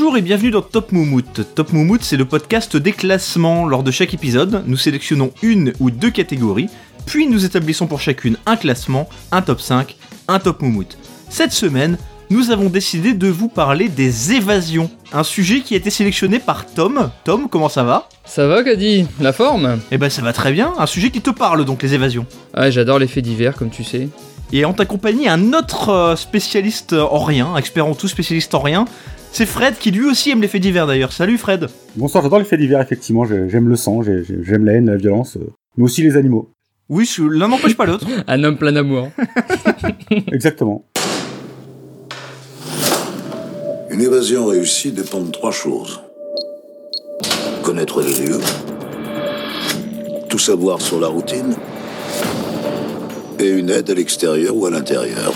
Bonjour et bienvenue dans Top Moumout. Top Moumout, c'est le podcast des classements. Lors de chaque épisode, nous sélectionnons une ou deux catégories, puis nous établissons pour chacune un classement, un top 5, un top Moumout. Cette semaine, nous avons décidé de vous parler des évasions. Un sujet qui a été sélectionné par Tom. Tom, comment ça va? Ça va, Caddy La forme? Eh ben ça va très bien, un sujet qui te parle donc, les évasions. Ah, j'adore les faits divers, comme tu sais. Et en t'accompagne un autre euh, spécialiste en rien, expert en tout, spécialiste en rien. C'est Fred qui lui aussi aime les faits divers d'ailleurs. Salut Fred Bonsoir, j'adore les faits divers, effectivement. j'ai- J'aime le sang, j'ai- j'ai- j'aime la haine, la violence, euh, mais aussi les animaux. Oui, je- l'un n'empêche pas l'autre. Un homme plein d'amour. Exactement. Une évasion réussie dépend de trois choses. Connaître les lieux, tout savoir sur la routine, et une aide à l'extérieur ou à l'intérieur.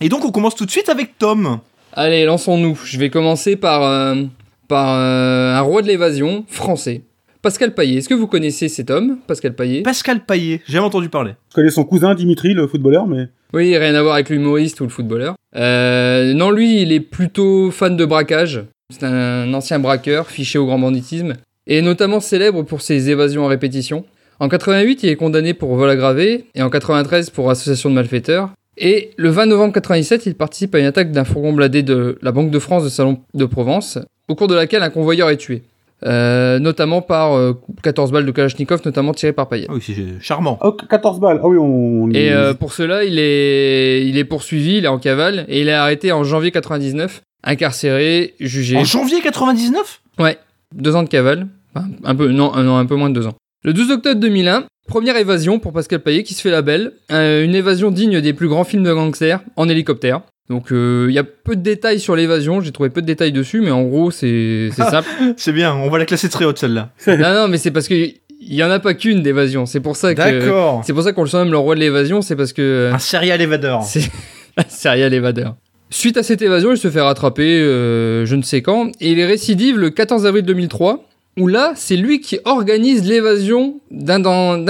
Et donc on commence tout de suite avec Tom. Allez, lançons-nous. Je vais commencer par, euh, par euh, un roi de l'évasion français. Pascal Paillet. Est-ce que vous connaissez cet homme, Pascal Paillet Pascal Paillet, j'ai jamais entendu parler. Je connais son cousin Dimitri, le footballeur, mais Oui, rien à voir avec l'humoriste ou le footballeur. Euh, non, lui, il est plutôt fan de braquage. C'est un ancien braqueur, fiché au grand banditisme, et notamment célèbre pour ses évasions à répétition. En 88, il est condamné pour vol aggravé, et en 93 pour association de malfaiteurs. Et le 20 novembre 97, il participe à une attaque d'un fourgon bladé de la Banque de France de Salon de Provence, au cours de laquelle un convoyeur est tué. Euh, notamment par euh, 14 balles de Kalachnikov, notamment tirées par Payet. Ah oui, c'est charmant. oh, 14 balles. Ah oui, on. Et euh, pour cela, il est, il est poursuivi, il est en cavale, et il est arrêté en janvier 99, incarcéré, jugé. En janvier 99 Ouais, deux ans de cavale. Enfin, un peu, non, non, un peu moins de deux ans. Le 12 octobre 2001, première évasion pour Pascal Payet qui se fait la belle. Euh, une évasion digne des plus grands films de gangsters en hélicoptère. Donc euh, il y a peu de détails sur l'évasion, j'ai trouvé peu de détails dessus, mais en gros c'est simple. C'est bien, on va la classer très haute celle-là. non non, mais c'est parce que il y en a pas qu'une d'évasion. C'est pour ça que D'accord. c'est pour ça qu'on le surnomme le roi de l'évasion, c'est parce que Un serial évadeur. C'est un serial évadeur. Suite à cette évasion, il se fait rattraper euh, je ne sais quand, et il est récidive le 14 avril 2003, où là, c'est lui qui organise l'évasion d'un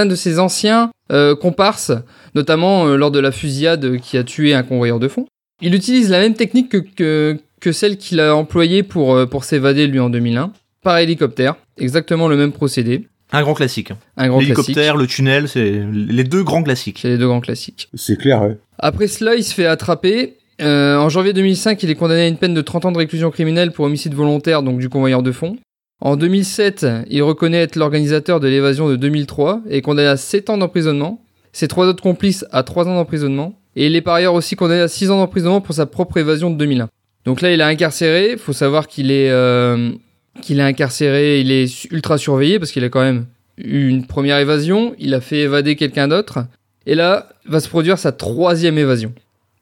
de ses anciens euh, comparses, notamment euh, lors de la fusillade qui a tué un convoyeur de fond. Il utilise la même technique que, que, que celle qu'il a employée pour, euh, pour s'évader lui en 2001, par hélicoptère, exactement le même procédé, Un grand classique. un grand classique. L'hélicoptère, le tunnel, c'est les deux grands classiques. C'est les deux grands classiques. C'est clair, ouais. Après cela, il se fait attraper. Euh, en janvier 2005, il est condamné à une peine de 30 ans de réclusion criminelle pour homicide volontaire, donc du convoyeur de fond. En 2007, il reconnaît être l'organisateur de l'évasion de 2003 et est condamné à 7 ans d'emprisonnement. Ses trois autres complices à 3 ans d'emprisonnement. Et il est par ailleurs aussi condamné à 6 ans d'emprisonnement pour sa propre évasion de 2001. Donc là, il est incarcéré. faut savoir qu'il est, euh, qu'il est incarcéré, il est ultra surveillé parce qu'il a quand même eu une première évasion. Il a fait évader quelqu'un d'autre. Et là, va se produire sa troisième évasion.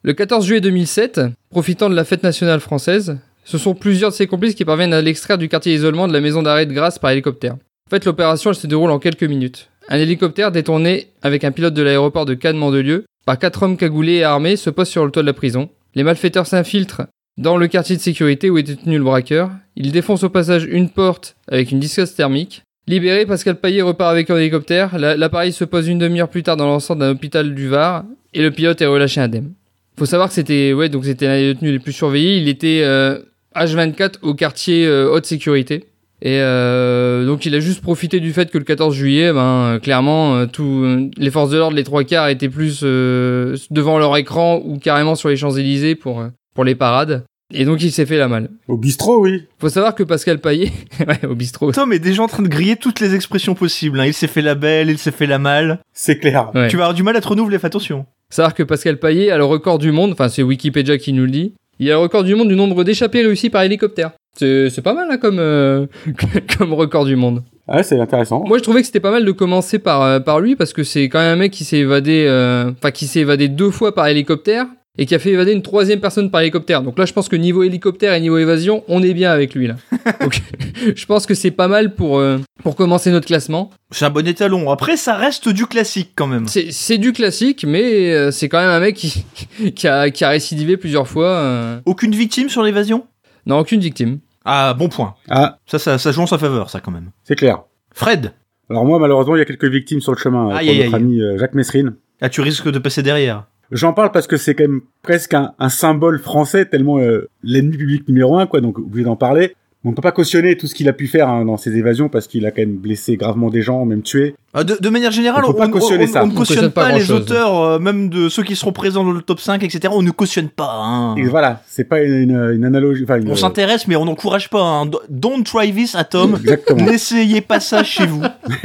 Le 14 juillet 2007, profitant de la fête nationale française, ce sont plusieurs de ses complices qui parviennent à l'extraire du quartier d'isolement de la maison d'arrêt de Grasse par hélicoptère. En fait, l'opération se déroule en quelques minutes. Un hélicoptère détourné avec un pilote de l'aéroport de Cannes-Mandelieu par quatre hommes cagoulés et armés se pose sur le toit de la prison. Les malfaiteurs s'infiltrent dans le quartier de sécurité où était tenu le braqueur. Ils défoncent au passage une porte avec une disqueuse thermique. Libéré, Pascal Paillet repart avec un hélicoptère. La- L'appareil se pose une demi-heure plus tard dans l'enceinte d'un hôpital du Var et le pilote est relâché indemne. Faut savoir que c'était ouais donc c'était l'un des détenus les plus surveillés. Il était euh, H24 au quartier euh, haute sécurité. Et euh, donc il a juste profité du fait que le 14 juillet, ben clairement, euh, tout, euh, les forces de l'ordre, les trois quarts étaient plus euh, devant leur écran ou carrément sur les Champs Élysées pour pour les parades. Et donc il s'est fait la malle. Au bistrot, oui. Faut savoir que Pascal Paillet, ouais, au bistrot. Tom est déjà en train de griller toutes les expressions possibles. hein. Il s'est fait la belle, il s'est fait la mal. C'est clair. Ouais. Tu vas avoir du mal à te renouveler, fais attention. savoir que Pascal Paillet a le record du monde, enfin c'est Wikipédia qui nous le dit, il a le record du monde du nombre d'échappées réussies par hélicoptère. C'est pas mal hein, comme, euh, comme record du monde. Ouais, c'est intéressant. Moi je trouvais que c'était pas mal de commencer par, euh, par lui parce que c'est quand même un mec qui s'est évadé, euh, enfin qui s'est évadé deux fois par hélicoptère et qui a fait évader une troisième personne par hélicoptère. Donc là je pense que niveau hélicoptère et niveau évasion, on est bien avec lui là. Donc je pense que c'est pas mal pour, euh, pour commencer notre classement. C'est un bon étalon. Après, ça reste du classique quand même. C'est du classique, mais euh, c'est quand même un mec qui, qui, a, qui a récidivé plusieurs fois. euh. Aucune victime sur l'évasion? Non, aucune victime. Ah, bon point. Ah, Ça, ça, ça joue en sa faveur, ça quand même. c'est clair. Fred, Alors moi, malheureusement, il y a quelques victimes sur le chemin. Aïe, pour aïe, notre aïe. ami Jacques Messrine. ah, tu risques de passer derrière. J'en parle parce que c'est quand même presque un, symbole français, tellement euh, l'ennemi public numéro un, quoi, donc obligé d'en parler. On peut pas cautionner tout ce qu'il a pu faire hein, dans ses évasions parce qu'il a quand même blessé gravement des gens, même tué. Ah, De, de manière générale, On on, peut pas cautionner on- ça. on ne On cautionne cautionne pas, pas les auteurs, euh, même de ceux qui seront présents dans le top 5, etc. On ne cautionne pas. hein. Et voilà, c'est pas une, une, une analogie. Une, On s'intéresse, mais on n'encourage pas. hein. Do- Don't try this at home. Exactement. N'essayez pas ça chez vous.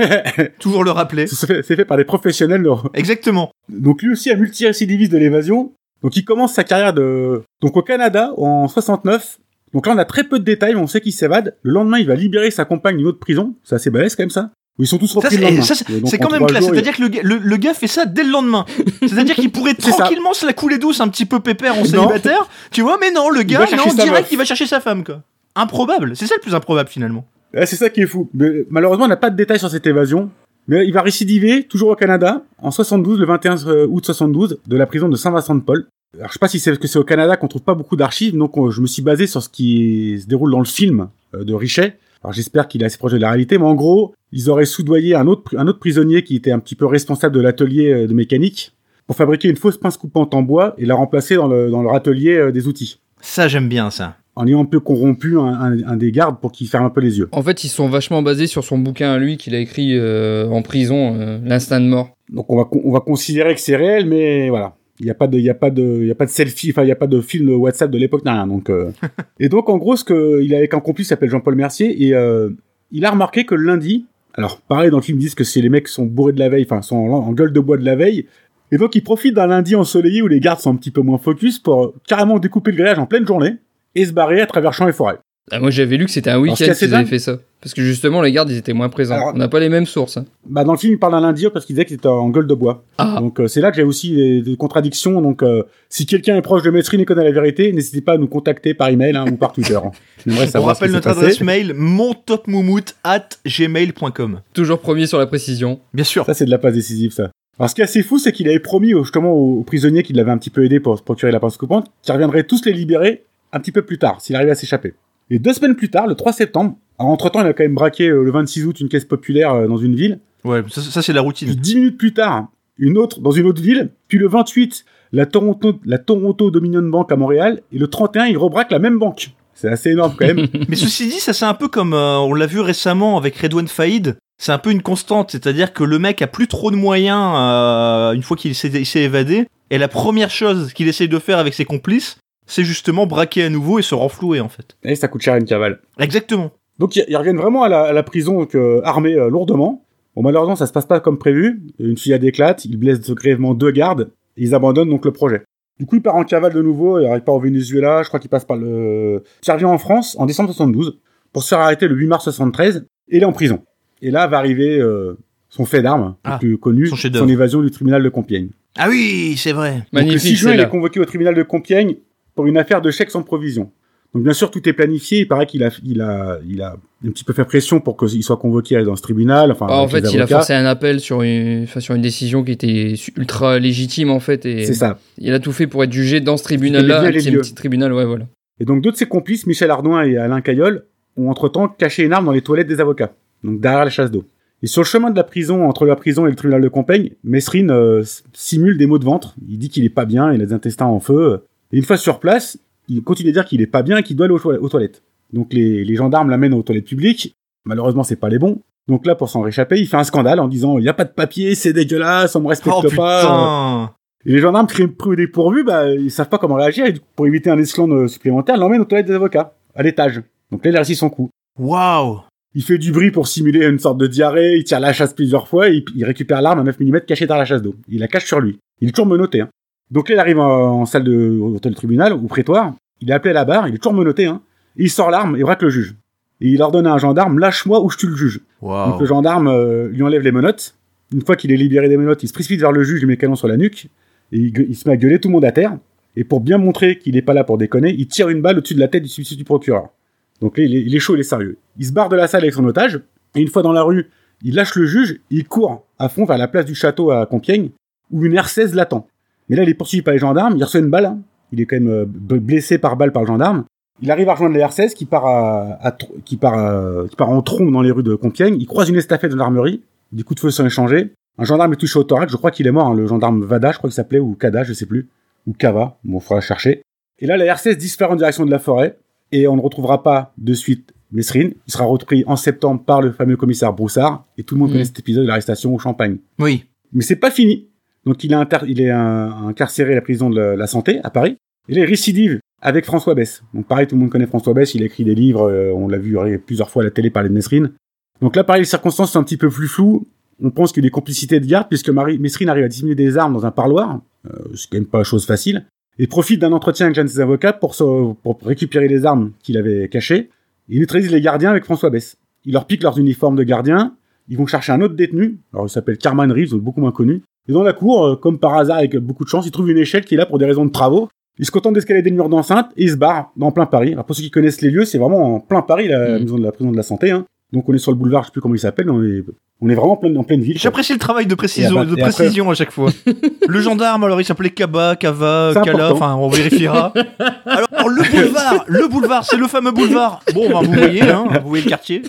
Toujours le rappeler. C'est fait, par des professionnels. leur- Exactement. Donc lui aussi un multirécidiviste de l'évasion. Donc il commence sa carrière de donc au Canada en 69. Donc là on a très peu de détails, mais on sait qu'il s'évade. Le lendemain, il va libérer sa compagne d'une autre prison. C'est assez balèze quand même ça. Où ils sont tous Ça, repris le lendemain. ça, c'est- quand même classe. il- C'est-à-dire que le, gars- le, le gars fait ça dès le lendemain. C'est-à-dire qu'il pourrait ça. tranquillement se la couler douce un petit peu pépère en célibataire. Tu vois, mais non, le gars, chercher non, direct, il va chercher sa femme, quoi. Improbable. C'est ça le plus improbable, finalement. Ouais, c'est ça qui est fou. Mais, malheureusement, on n'a pas de détails sur cette évasion. Mais il va récidiver, toujours au Canada, en 72, le 21 août 72, de la prison de Saint-Vincent-de-Paul. Alors, je sais pas si c'est parce que c'est au Canada qu'on trouve pas beaucoup d'archives, donc on- je me suis basé sur ce qui se déroule dans le film euh, de Richet. Alors, j'espère qu'il est assez proche de la réalité, mais en gros, ils auraient soudoyé un autre, un autre prisonnier qui était un petit peu responsable de l'atelier euh, de mécanique pour fabriquer une fausse pince coupante en bois et la remplacer dans, le, dans leur atelier euh, des outils. Ça, j'aime bien ça. En ayant un peu corrompu un, un- un des gardes pour qu'il ferme un peu les yeux. En fait, ils sont vachement basés sur son bouquin à lui qu'il a écrit euh, en prison, euh, L'instinct de mort. Donc on va con- on va considérer que c'est réel, mais voilà. Il y a pas de il y a pas de il y a pas de selfie, enfin il y a pas de film WhatsApp de l'époque, rien. Donc euh. et donc en gros ce que il est avec un complice s'appelle Jean-Paul Mercier et euh, il a remarqué que le lundi, alors pareil dans le film ils disent que c'est les mecs qui sont bourrés de la veille, enfin sont en, en gueule de bois de la veille. Et donc ils profitent d'un lundi ensoleillé où les gardes sont un petit peu moins focus pour euh, carrément découper le grillage en pleine journée et se barrer à travers champs et forêts. Ah, moi, j'avais lu que c'était un week-end qu'ils avaient fait ça. Parce que justement, les gardes, ils étaient moins présents. Alors- On n'a pas les mêmes sources. hein. Bah dans le film il parle d'un lundi parce qu'il disait que c'était en gueule de bois. Ah. Donc euh, c'est là que j'ai aussi des, des contradictions. Donc euh, si quelqu'un est proche de Maîtrise et connaît la vérité, n'hésitez pas à nous contacter par email hein, ou par Twitter. J'aimerais On rappelle notre passé. adresse mail montopmoumout at gmail.com. Toujours premier sur la précision. Bien sûr. Ça c'est de la passe décisive ça. Alors ce qui est assez fou, c'est qu'il avait promis au- justement aux, prisonniers qui l'avaient un petit peu aidé pour se procurer la pince coupante, qu'ils reviendraient tous les libérer un petit peu plus tard, s'il arrivait à s'échapper. Et deux semaines plus tard, le 3 septembre, alors entre-temps il a quand même braqué euh, le 26 août une caisse populaire euh, dans une ville, Ouais, ça, ça, c'est la Puis routine. dix minutes plus tard, une autre dans une autre ville. Puis le 28, la Toronto, la Toronto Dominion Bank à Montréal. Et le 31, il rebraque la même banque. C'est assez énorme quand même. Mais ceci dit, ça c'est un peu comme euh, on l'a vu récemment avec Redouane Faïd. C'est un peu une constante, c'est-à-dire que le mec a plus trop de moyens euh, une fois qu'il s'est il s'est évadé. Et la première chose qu'il essaye de faire avec ses complices, c'est justement braquer à nouveau et se renflouer en fait. et ça coûte cher à une cavale. Exactement. Donc ils reviennent vraiment à la, à la prison donc, euh, armés euh, lourdement. Bon malheureusement ça se passe pas comme prévu. Une fillade éclate, ils blessent grièvement deux gardes. Et ils abandonnent donc le projet. Du coup il part en cavale de nouveau. Il part au Venezuela. Je crois qu'il passe par le. Il revient en France en décembre 72 pour se faire arrêter le 8 mars 73. Et il est en prison. Et là va arriver euh, son fait d'armes Ah, le plus connu, son évasion du tribunal de Compiègne. Ah oui, c'est vrai. Donc, le Magnifique, 6 juin, il est convoqué au tribunal de Compiègne pour une affaire de chèques sans provision. Donc bien sûr, tout est planifié. Il paraît qu'il a, il a, il a un petit peu fait pression pour qu'il soit convoqué dans ce tribunal. Enfin, Ah, en fait, il a forcé un appel sur une, enfin, sur une décision qui était ultra légitime, en fait. C'est ça. il a tout fait pour être jugé dans ce tribunal-là, un petit, tribunal, ouais, voilà. Et donc deux de ses complices, Michel Ardouin et Alain Caillol, ont entre-temps caché une arme dans les toilettes des avocats. Donc derrière la chasse d'eau. Et sur le chemin de la prison, entre la prison et le tribunal de Compiègne, Mesrine euh, simule des maux de ventre. Il dit qu'il est pas bien, il a des intestins en feu. Et une fois sur place, il continue à dire qu'il est pas bien et qu'il doit aller aux, toile- aux toilettes. Donc les, les gendarmes l'amènent aux toilettes publiques. Malheureusement, c'est pas les bons. Donc là, pour s'en réchapper, il fait un scandale en disant il y a pas de papier, c'est dégueulasse, on me respecte Oh pas. Et les gendarmes pris pris au dépourvu, bah, ils savent pas comment réagir. Et pour éviter un esclandre euh, supplémentaire, ils l'emmènent aux toilettes des avocats, à l'étage. Donc là, il a réussi son coup. Waouh. Il fait du bruit pour simuler une sorte de diarrhée, il tire la chasse plusieurs fois, et il récupère l'arme à 9 mm cachée dans la chasse d'eau. Il la cache sur lui. Il est toujours menotté. Hein. Donc là, il arrive en, en salle de hôtel tribunal, ou prétoire. Il est appelé à la barre, il est toujours menotté. Hein. Et il sort l'arme et braque le juge. Et il ordonne à un gendarme, lâche-moi ou je tue le juge. Donc le gendarme euh, lui enlève les menottes. Une fois qu'il est libéré des menottes, il se précipite vers le juge, il met le canon sur la nuque, et il se met à gueuler tout le monde à terre. Et pour bien montrer qu'il n'est pas là pour déconner, il tire une balle au-dessus de la tête du substitut du procureur. Donc là, il est, il est chaud, il est sérieux. Il se barre de la salle avec son otage, et une fois dans la rue, il lâche le juge, il court à fond vers la place du château à Compiègne, où une R16 l'attend. Mais là, il est poursuivi par les gendarmes, il reçoit une balle, hein. il est quand même euh, blessé par balle par le gendarme. Il arrive à rejoindre les R16 qui part, à, à tr- qui, part, à- qui part en trombe dans les rues de Compiègne. Il croise une estafette de gendarmerie. Des coups de feu sont échangés. Un gendarme est touché au thorax, je crois qu'il est mort, hein, le gendarme Vada, je crois qu'il s'appelait, ou Kada, je sais plus. Ou Kava, bon, faudra chercher. Et là, la RCS disparaît en direction de la forêt, et on ne retrouvera pas de suite Mesrine. Il sera repris en septembre par le fameux commissaire Broussard, et tout le monde Mm. connaît cet épisode de l'arrestation au Champagne. Oui. Mais c'est pas fini. Donc il est, incarcéré à la prison de la, santé à Paris. Il est récidive avec François Bess. Donc pareil, tout le monde connaît François Bess. Il a écrit des livres. euh, on l'a vu plusieurs fois à la télé parler de Mesrine. Donc là, pareil, les circonstances sont un petit peu plus floues. On pense qu'il y a des complicités de garde puisque Marie, Mesrine arrive à dissimuler des armes dans un parloir. Euh, c'est quand même pas chose facile. Et profite d'un entretien avec de ses avocats pour récupérer les armes qu'il avait cachées. Il neutralise les gardiens avec François Bess. Il leur pique leurs uniformes de gardiens. Ils vont chercher un autre détenu. Alors il s'appelle Carman Reeves, beaucoup moins connu. Et dans la cour, euh, comme par hasard, avec beaucoup de chance, il trouve une échelle qui est là pour des raisons de travaux. Il se contente d'escalader le mur d'enceinte et il se barre dans plein Paris. Alors pour ceux qui connaissent les lieux, c'est vraiment en plein Paris, la Mm. maison de la prison de la santé. Hein. Donc on est sur le boulevard, je sais plus comment il s'appelle, on est, on est vraiment en pleine, en pleine ville. J'apprécie le travail de précision, de après- précision à chaque fois. le gendarme, alors il s'appelait Kaba, Kava, Kala, enfin on vérifiera. Alors, alors, le boulevard, le boulevard, c'est le fameux boulevard. Bon, ben, vous voyez, hein, vous voyez le quartier.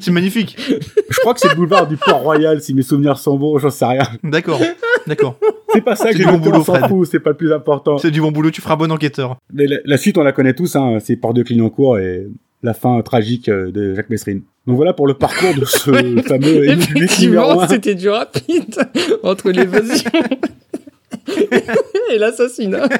C'est magnifique. Je crois que c'est le boulevard du Port-Royal, si mes souvenirs sont bons, j'en sais rien. D'accord, d'accord. C'est pas ça que du bon boulot, s'en fout, c'est pas le plus important. C'est du bon boulot, tu feras bon enquêteur. Mais la, la suite, on la connaît tous, hein, c'est Port de Clignancourt et la fin tragique euh, de Jacques Messrine. Donc voilà pour le parcours de ce fameux Effectivement, c'était du rapide entre l'évasion et l'assassinat.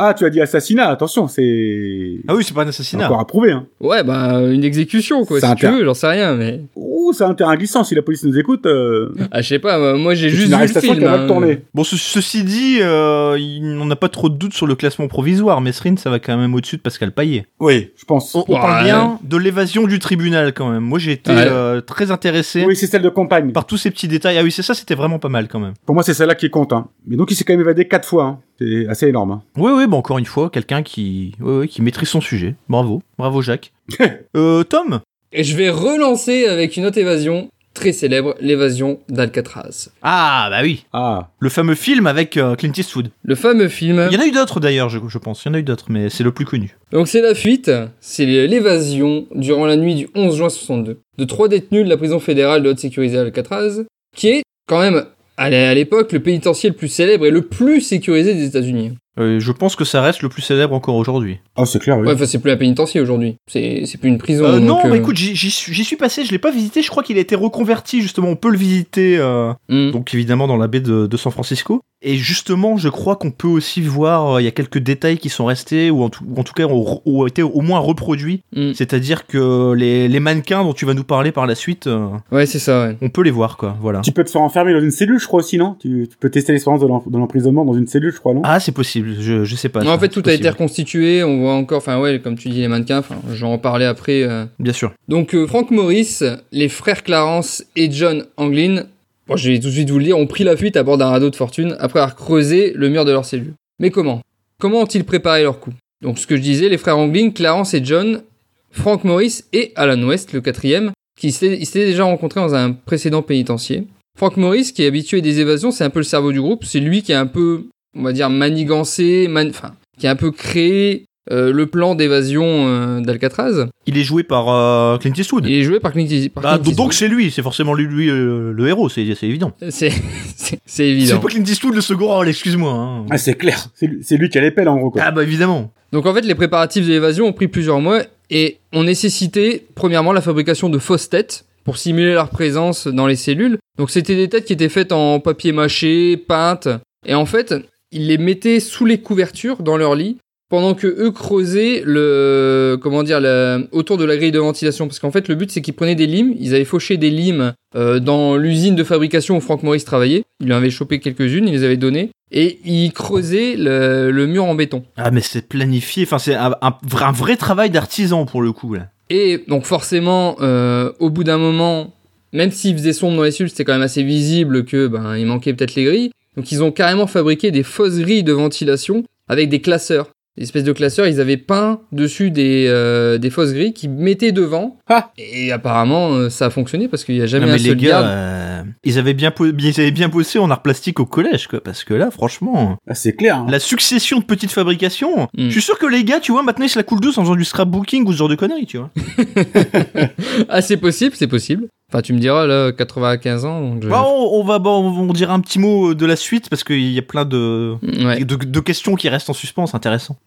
Ah, tu as dit assassinat, attention, c'est Ah oui, c'est pas un assassinat. encore à prouver. Hein. Ouais, bah, une exécution, quoi, C'est si un tu ter- veux, j'en sais rien, mais. Ouh, c'est un terrain glissant, si la police nous écoute, euh, Ah, je sais pas, moi, j'ai juste une vu le film. hein. tourner. Bon, ce- ceci dit, euh, on n'a pas trop de doute sur le classement provisoire. Mesrine, ça va quand même au-dessus de Pascal Paillet. Oui, je pense. On, on Ouais. parle bien de l'évasion du tribunal quand même. Moi, j'ai été Ouais. euh, très intéressé Oui, c'est celle de campagne. par tous ces petits détails. Ah oui, c'est ça, c'était vraiment pas mal quand même. Pour moi, c'est celle-là qui compte. Hein. Mais donc, il s'est quand même évadé quatre fois. Hein. C'est assez énorme. Hein. Oui, oui, bon, encore une fois, quelqu'un qui, ouais, qui maîtrise son sujet. Bravo, bravo Jacques. euh, Tom? Et je vais relancer avec une autre évasion très célèbre, l'évasion d'Alcatraz. Ah, bah oui. Ah, Le fameux film avec euh, Clint Eastwood. Le fameux film. Il y en a eu d'autres d'ailleurs, je, je pense. Il y en a eu d'autres, mais c'est le plus connu. Donc c'est la fuite, c'est l'évasion durant la nuit du 11 juin 62 de trois détenus de la prison fédérale de haute sécurité d'Alcatraz, qui est quand même à l'é- à l'époque le pénitencier le plus célèbre et le plus sécurisé des États-Unis. Euh, je pense que ça reste le plus célèbre encore aujourd'hui. oh, c'est clair, oui. Ouais, enfin c'est plus un pénitencier aujourd'hui, c'est c'est plus une prison. Euh, donc, non, euh, bah écoute, j'y j'y suis j'y suis passé, je l'ai pas visité, je crois qu'il a été reconverti justement, on peut le visiter, euh, hmm. donc évidemment dans la baie de, de San Francisco. Et justement, je crois qu'on peut aussi voir, euh, il y a quelques détails qui sont restés, ou en tout, ou en tout cas ont, ont été au moins reproduits. Hmm. C'est-à-dire que les, les mannequins dont tu vas nous parler par la suite, euh, Ouais, c'est ça, ouais. on peut les voir, quoi, voilà. Tu peux te faire enfermer dans une cellule, je crois aussi, non? Tu, tu peux tester l'expérience de l'en- de l'emprisonnement dans une cellule, je crois, non? Ah, c'est possible, je, je sais pas. Non, ça, en fait, tout a été reconstitué, on voit encore, enfin ouais, comme tu dis, les mannequins, j'en en parlais après. euh. Bien sûr. Donc, euh, Frank Morris, les frères Clarence et John Anglin, bon, je vais tout de suite vous le dire, ont pris la fuite à bord d'un radeau de fortune après avoir creusé le mur de leur cellule. Mais comment? Comment ont-ils préparé leur coup? Donc, ce que je disais, les frères Anglin, Clarence et John, Frank Morris et Alan West, le quatrième, qui s'étaient déjà rencontrés dans un précédent pénitencier. Frank Morris, qui est habitué des évasions, c'est un peu le cerveau du groupe, c'est lui qui est un peu, on va dire, manigancé, man- enfin, qui a un peu créé euh, le plan d'évasion euh, d'Alcatraz. Il est joué par euh, Clint Eastwood. Il est joué par Clint, par Bah, Clint donc c'est lui, c'est forcément lui, lui, euh, le héros, c'est c'est évident. C'est, c'est, c'est évident. C'est pas Clint Eastwood le second rôle, excuse-moi. hein. Ah, c'est clair. C'est lui, c'est lui qui a les pelles, en gros, quoi. Ah bah évidemment. Donc en fait, les préparatifs de l'évasion ont pris plusieurs mois et ont nécessité, premièrement, la fabrication de fausses têtes pour simuler leur présence dans les cellules. Donc c'était des têtes qui étaient faites en papier mâché, peintes, et en fait, ils les mettaient sous les couvertures dans leur lit pendant que eux creusaient le comment dire le- autour de la grille de ventilation. Parce qu'en fait le but c'est qu'ils prenaient des limes. Ils avaient fauché des limes euh, dans l'usine de fabrication où Frank Morris travaillait. Il en avait chopé quelques-unes il les avait données. Et ils creusaient le, le mur en béton. Ah mais c'est planifié, enfin c'est un, un vrai- un vrai travail d'artisan pour le coup là. Et donc forcément, euh, au bout d'un moment, même s'il faisait sombre dans les cellules, c'était quand même assez visible que ben il manquait peut-être les grilles. Donc ils ont carrément fabriqué des fausses grilles de ventilation avec des classeurs. Des espèces de classeurs, ils avaient peint dessus des, euh, des fausses grilles qui mettaient devant. Ah. Et apparemment, euh, ça a fonctionné parce qu'il n'y a jamais Non, un mais les seul gars, garde. euh, ils avaient bien, ils avaient bien bossé en art plastique au collège quoi, parce que là franchement, Ah, c'est clair. hein. la succession de petites fabrications, Mm. je suis sûr que les gars, tu vois, maintenant ils se la coulent douce en faisant du scrapbooking ou ce genre de conneries, tu vois. Ah, c'est possible, c'est possible. Enfin, tu me diras, là, 95 ans. donc je- Bah, on, on va, bon, on dira un petit mot de la suite parce qu'il y a plein de, Ouais. de, de questions qui restent en suspens, intéressant.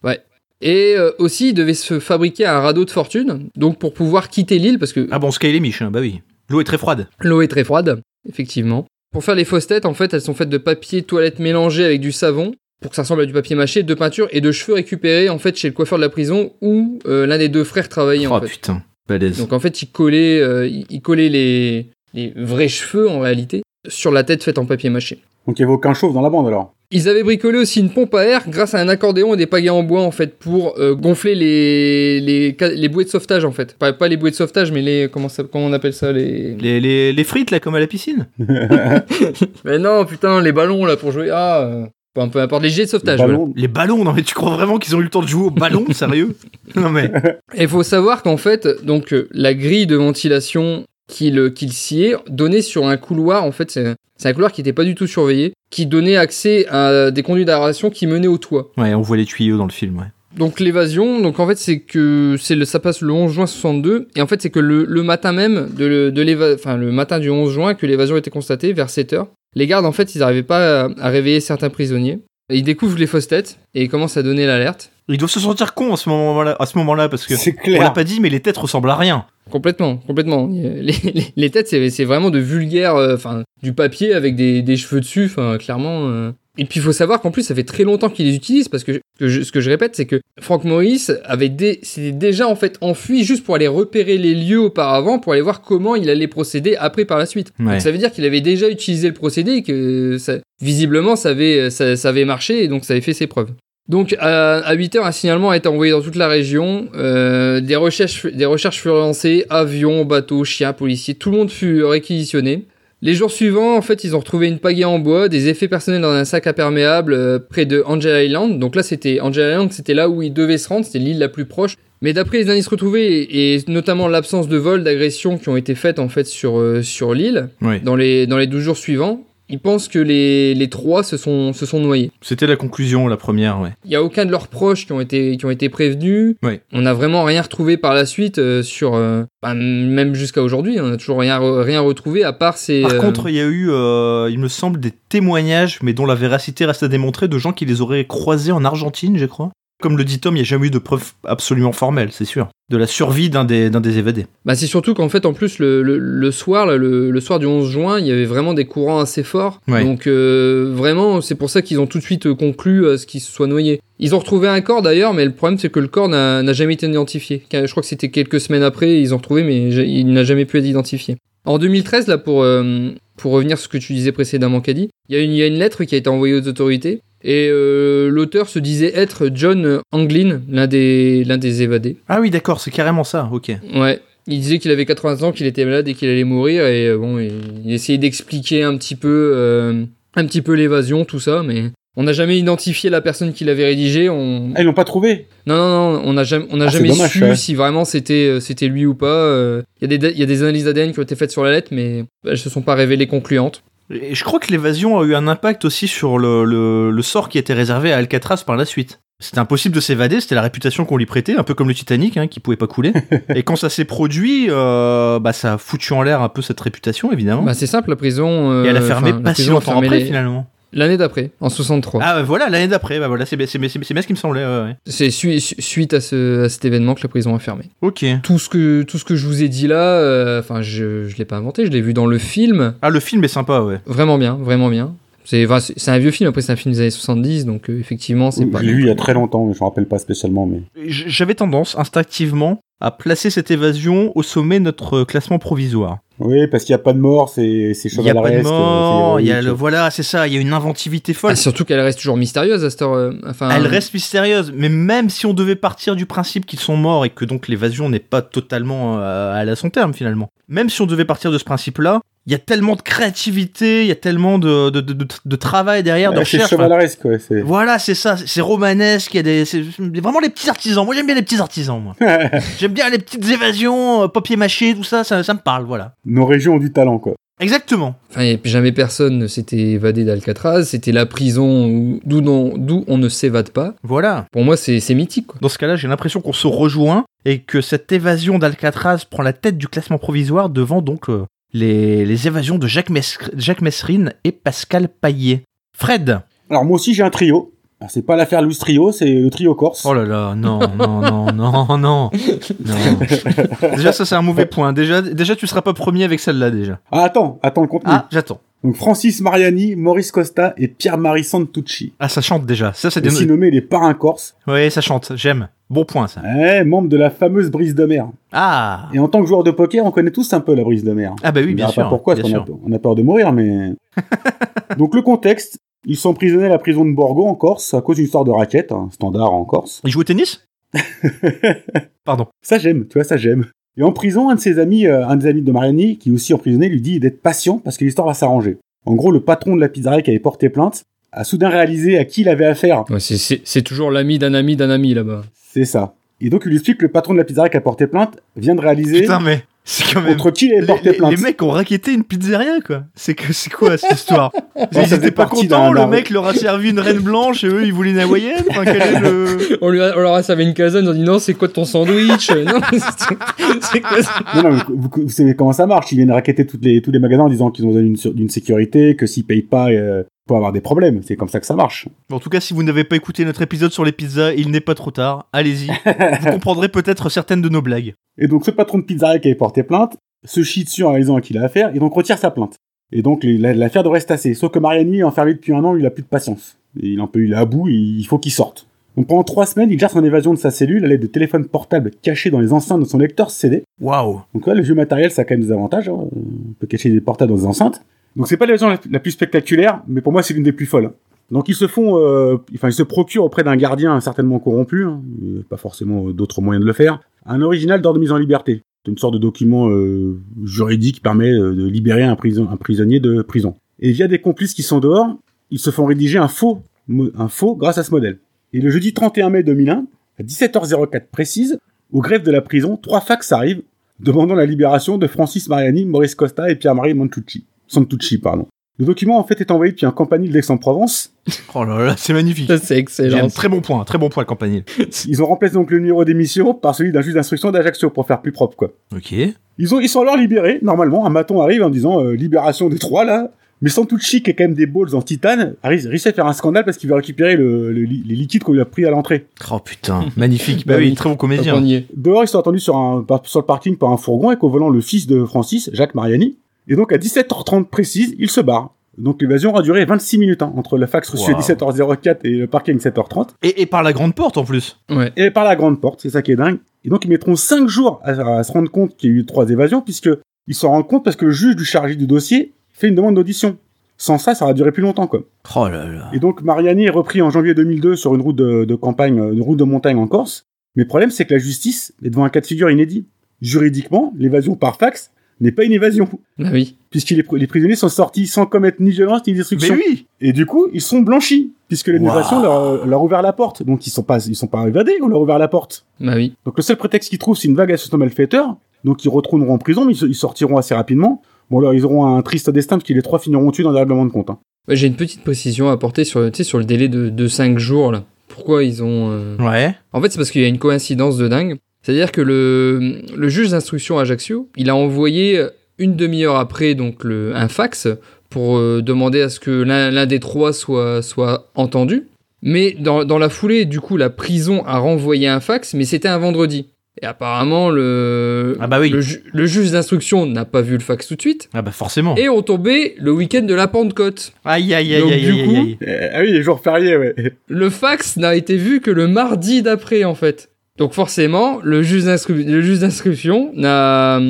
Et euh, aussi, il devait se fabriquer un radeau de fortune, donc pour pouvoir quitter l'île, parce que Ah bon, Sky les miches, hein, bah oui. L'eau est très froide. l'eau est très froide, effectivement. Pour faire les fausses têtes, en fait, elles sont faites de papier toilette mélangé avec du savon, pour que ça ressemble à du papier mâché, de peinture et de cheveux récupérés, en fait, chez le coiffeur de la prison, où euh, l'un des deux frères travaillait, oh en fait. putain, Donc en fait, il collait, euh, il il collait les, les vrais cheveux, en réalité, sur la tête faite en papier mâché. Donc il n'y avait aucun chauve dans la bande alors? Ils avaient bricolé aussi une pompe à air grâce à un accordéon et des pagaies en bois en fait pour euh, gonfler les, les bouées de sauvetage en fait. Pas, pas les bouées de sauvetage mais les comment ça comment on appelle ça les Les, les, les frites là, comme à la piscine? Mais non putain les ballons là pour jouer ah euh, peu, peu importe les jets de sauvetage. Voilà. Les ballons, non mais tu crois vraiment qu'ils ont eu le temps de jouer au ballon, sérieux? Non mais. Et il faut savoir qu'en fait donc euh, la grille de ventilation qu'il qu'il sciait donnait sur un couloir en fait c'est un couloir qui était pas du tout surveillé qui donnait accès à des conduits d'aération qui menaient au toit. Ouais, on voit les tuyaux dans le film, ouais. Donc l'évasion, donc en fait c'est que c'est le, ça passe le 11 juin 62 et en fait c'est que le, le matin même de, de enfin le matin du 11 juin que l'évasion était constatée vers 7 heures. Les gardes en fait ils n'arrivaient pas à, réveiller certains prisonniers. Ils découvrent les fausses têtes et ils commencent à donner l'alerte. Ils doivent se sentir cons à ce moment-là, à ce moment-là parce que c'est on l'a clair. pas dit, mais les têtes ressemblent à rien. Complètement, complètement. Les, les- les têtes c'est vraiment de vulgaire, euh, enfin du papier avec des, des cheveux dessus, enfin clairement. euh. Et puis il faut savoir qu'en plus ça fait très longtemps qu'ils les utilisent parce que, que je- ce que je répète c'est que Frank Morris avait dé- s'était déjà en fait enfui juste pour aller repérer les lieux auparavant pour aller voir comment il allait procéder après par la suite. Ouais. Donc ça veut dire qu'il avait déjà utilisé le procédé et que ça, visiblement ça avait, ça, ça avait marché et donc ça avait fait ses preuves. Donc à, à 8 heures, un signalement a été envoyé dans toute la région. Euh, des, recherches, des recherches furent lancées, avions, bateaux, chiens, policiers, tout le monde fut réquisitionné. Les jours suivants, en fait, ils ont retrouvé une pagaie en bois, des effets personnels dans un sac imperméable euh, près de Angel Island. Donc là, c'était Angel Island, c'était là où ils devaient se rendre, c'était l'île la plus proche. Mais d'après les indices retrouvés et, et notamment l'absence de vols, d'agressions qui ont été faites en fait sur euh, sur l'île Ouais. dans les dans les 12 jours suivants, ils pensent que les les trois se sont se sont noyés. C'était la conclusion, la première, ouais. Il y a aucun de leurs proches qui ont été qui ont été prévenus. Ouais. On n'a vraiment rien retrouvé par la suite euh, sur euh, bah, même jusqu'à aujourd'hui, on a toujours rien re- rien retrouvé à part ces Par euh, contre, il y a eu, il me semble, des témoignages, mais dont la véracité reste à démontrer, de gens qui les auraient croisés en Argentine, je crois. Comme le dit Tom, il n'y a jamais eu de preuves absolument formelles, c'est sûr, de la survie d'un des, d'un des évadés. bah, c'est surtout qu'en fait en plus le, le, le soir là, le, le soir du 11 juin, il y avait vraiment des courants assez forts. Ouais. Donc euh, vraiment, c'est pour ça qu'ils ont tout de suite euh, conclu à ce qu'ils se soient noyés. Ils ont retrouvé un corps d'ailleurs, mais le problème c'est que le corps n'a jamais été identifié. Je crois que c'était quelques semaines après, ils ont retrouvé, mais il n'a jamais pu être identifié. En 2013, là, pour, euh, pour revenir sur ce que tu disais précédemment, Caddy, il y, y a une lettre qui a été envoyée aux autorités. Et euh, l'auteur se disait être John Anglin, l'un des, l'un des évadés. Ah oui, d'accord, c'est carrément ça, ok. Ouais. Il disait qu'il avait 80 ans, qu'il était malade et qu'il allait mourir. Et euh, bon, il, il essayait d'expliquer un petit peu, euh, un petit peu l'évasion, tout ça, mais on n'a jamais identifié la personne qui l'avait rédigé. On... Ah, ils l'ont pas trouvé? Non, non, non, on n'a jamais, on n'a Ah, jamais dommage, su ouais. si vraiment c'était, c'était lui ou pas. euh. Il y a des, il y a des analyses ADN qui ont été faites sur la lettre, mais elles se sont pas révélées concluantes. Et je crois que l'évasion a eu un impact aussi sur le, le, le sort qui était réservé à Alcatraz par la suite. C'était impossible de s'évader, c'était la réputation qu'on lui prêtait, un peu comme le Titanic, hein, qui pouvait pas couler. Et quand ça s'est produit, euh, bah ça a foutu en l'air un peu cette réputation, évidemment. Bah, c'est simple, la prison. euh, Et elle a fermé pas si longtemps après, les- finalement. L'année d'après, en 63. Ah bah voilà, l'année d'après, bah voilà, c'est bien, bien, ce qui me semblait. ouais, ouais. C'est su- suite à, ce, à cet événement que la prison a fermé. Ok. Tout ce que, tout ce que je vous ai dit là, euh, enfin, je, je l'ai pas inventé, je l'ai vu dans le film. Ah, le film est sympa, ouais. Vraiment bien, vraiment bien. C'est enfin, un vieux film, après c'est un film des années 70, donc euh, effectivement, c'est Je pas. l'ai vu il y a très longtemps, mais je me rappelle pas spécialement. Mais J'avais tendance, instinctivement, à placer cette évasion au sommet de notre classement provisoire. oui, parce qu'il y a pas de mort, c'est Il n'y a pas de chevaleresque. mort, c'est il y a le, voilà, c'est ça, il y a une inventivité folle. Ah, surtout qu'elle reste toujours mystérieuse à cette heure. euh, enfin, Elle reste mystérieuse, mais même si on devait partir du principe qu'ils sont morts et que donc l'évasion n'est pas totalement euh, à son terme finalement, même si on devait partir de ce principe-là, il y a tellement de créativité, il y a tellement de, de, de, travail derrière, de Ouais, c'est chevaleresque, ouais. Voilà, c'est ça, c'est romanesque, il y a des, c'est vraiment les petits artisans. Moi j'aime bien les petits artisans, moi. J'aime bien les petites évasions, euh, papier mâché, tout ça, ça, ça me parle, voilà. Nos régions ont du talent, quoi. Exactement. Enfin, et puis jamais personne ne s'était évadé d'Alcatraz. C'était la prison où- d'où on ne s'évade pas. Voilà. Pour moi, c'est c'est mythique. Quoi. Dans ce cas-là, j'ai l'impression qu'on se rejoint et que cette évasion d'Alcatraz prend la tête du classement provisoire devant donc euh, les, les évasions de Jacques, Mes- Jacques Messrine et Pascal Paillet. Fred? Alors moi aussi j'ai un trio. Alors, c'est pas l'affaire Louis Trio, c'est le trio Corse. Oh là là, non, non, non, non, non. Déjà, ça c'est un mauvais point. Déjà, déjà tu seras pas premier avec celle-là déjà. Ah attends, attends le contenu. Ah, j'attends. Donc Francis Mariani, Maurice Costa et Pierre-Marie Santucci. Ah, ça chante déjà. Ça, c'est des... Aussi nommés les parrains corses. Ouais, ça chante. J'aime. Bon point, ça. Ouais, membres de la fameuse brise de mer. Ah Et en tant que joueur de poker, on connaît tous un peu la brise de mer. Ah bah oui, On bien sûr. Pas pourquoi, bien a, on a peur de mourir, mais. Donc le contexte, ils sont emprisonnés à la prison de Borgo en Corse à cause d'une histoire de raquette, un standard en Corse. Il joue au tennis? Pardon. Ça j'aime, tu vois, ça j'aime. Et en prison, un de ses amis, euh, un des amis de Mariani, qui est aussi emprisonné, lui dit d'être patient parce que l'histoire va s'arranger. En gros, le patron de la pizzeria qui avait porté plainte a soudain réalisé à qui il avait affaire. Ouais, c'est- c'est c'est toujours l'ami d'un ami d'un ami là-bas. C'est ça. Et donc il lui explique que le patron de la pizzeria qui a porté plainte vient de réaliser Putain, mais c'est quand même. contre qui Les, porté les- plainte. les mecs ont raquetté une pizzeria, quoi. C'est que c'est quoi cette histoire Ils étaient pas contents, le mec leur a servi une reine blanche et eux ils voulaient une hawaïenne enfin, quel est le... On, lui a- on leur a servi une casane, ils ont dit non, c'est quoi ton sandwich? Non, c'est- quoi ça? Non, non, mais vous, vous savez comment ça marche. Ils viennent raqueter toutes les, tous les magasins en disant qu'ils ont besoin d'une sécurité, que s'ils payent pas, euh, peut avoir des problèmes. C'est comme ça que ça marche. En tout cas, si vous n'avez pas écouté notre épisode sur les pizzas, il n'est pas trop tard. Allez-y. vous comprendrez peut-être certaines de nos blagues. Et donc, ce patron de pizzeria qui avait porté plainte se chie dessus en réalisant à qui il a affaire et donc retire sa plainte. Et donc, les- la- l'affaire devrait se tasser. Sauf que Mariani est enfermé depuis un an, il a plus de patience. Et il est un peu, il est à bout et il faut qu'il sorte. Donc, pendant trois semaines, il gère son évasion de sa cellule à l'aide de téléphones portables cachés dans les enceintes de son lecteur CD. Waouh. Donc là, le vieux matériel, ça a quand même des avantages. hein. On peut cacher des portables dans des enceintes. Donc c'est pas la, la plus spectaculaire, mais pour moi, c'est l'une des plus folles. Donc ils se font, euh, enfin ils se procurent auprès d'un gardien certainement corrompu, hein, pas forcément d'autres moyens de le faire, un original d'ordre de mise en liberté. C'est une sorte de document euh, juridique qui permet euh, de libérer un, prison, un prisonnier de prison. Et via des complices qui sont dehors, ils se font rédiger un faux, un faux grâce à ce modèle. Et le jeudi 31 mai 2001, à 17h04 précise, au greffe de la prison, trois fax arrivent demandant la libération de Francis Mariani, Maurice Costa et Pierre-Marie Montucci. Santucci, pardon. Le document en fait est envoyé depuis un campanile d'Aix-en-Provence. Oh là là, c'est magnifique. Ça, c'est excellent. Très bon point, très bon point le campanile. Ils ont remplacé donc le numéro d'émission par celui d'un juge d'instruction d'Ajaccio pour faire plus propre, quoi. Ok. Ils, ont, ils sont alors libérés, normalement. Un maton arrive en disant euh, libération des trois, là. Mais Santucci, qui est quand même des balls en titane, arrive, réussit à faire un scandale parce qu'il veut récupérer le, les liquides qu'on lui a pris à l'entrée. Oh putain, magnifique. Bah oui, très bon comédien. Dehors, ils sont attendus sur, un, sur le parking par un fourgon et qu'au volant le fils de Francis, Jacques Mariani. Et donc à 17h30 précise, il se barre. Donc l'évasion a duré 26 minutes hein, entre le fax reçu Wow. à 17h04 et le parking à 17h30. Et, et par la grande porte en plus. Ouais. Et par la grande porte, c'est ça qui est dingue. Et donc ils mettront 5 jours à, à se rendre compte qu'il y a eu trois évasions puisque ils s'en rendent compte parce que le juge du chargé du dossier fait une demande d'audition. Sans ça, ça aurait duré plus longtemps quoi. Oh là là. Et donc Mariani est repris en janvier 2002 sur une route de, de campagne, euh, une route de montagne en Corse. Mais le problème, c'est que la justice est devant un cas de figure inédit. Juridiquement, l'évasion par fax n'est pas une évasion, Ah oui. puisque les, les prisonniers sont sortis sans commettre ni violence ni Mais destruction. oui. Et du coup, ils sont blanchis, puisque l'évasion Wow. leur, leur a ouvert la porte. Donc ils sont pas, ils sont pas évadés, on leur a ouvert la porte. Bah oui. Donc le seul prétexte qu'ils trouvent, c'est une vague association de malfaiteurs. Donc ils retourneront en prison, mais ils, ils sortiront assez rapidement. Bon alors ils auront un triste destin, parce que les trois finiront tués dans des règlements de compte. hein. J'ai une petite précision à apporter sur, tu sais, sur le délai de, de 5 jours là. Pourquoi ils ont. euh, Ouais. En fait, c'est parce qu'il y a une coïncidence de dingue. C'est-à-dire que le, le juge d'instruction Ajaccio, il a envoyé une demi-heure après donc le, un fax pour euh, demander à ce que l'un l'un des trois soit, soit entendu. Mais dans, dans la foulée, du coup, la prison a renvoyé un fax, mais c'était un vendredi. Et apparemment, le, Ah bah oui. le, ju- le juge d'instruction n'a pas vu le fax tout de suite. Ah bah forcément. Et ont tombé le week-end de la Pentecôte. Aïe aïe aïe Donc, aïe du aïe coup- aïe. Euh, ah oui, les jours fériés, ouais. Le fax n'a été vu que le mardi d'après, en fait. Donc forcément, le juge d'inscri- le juge d'inscription n'a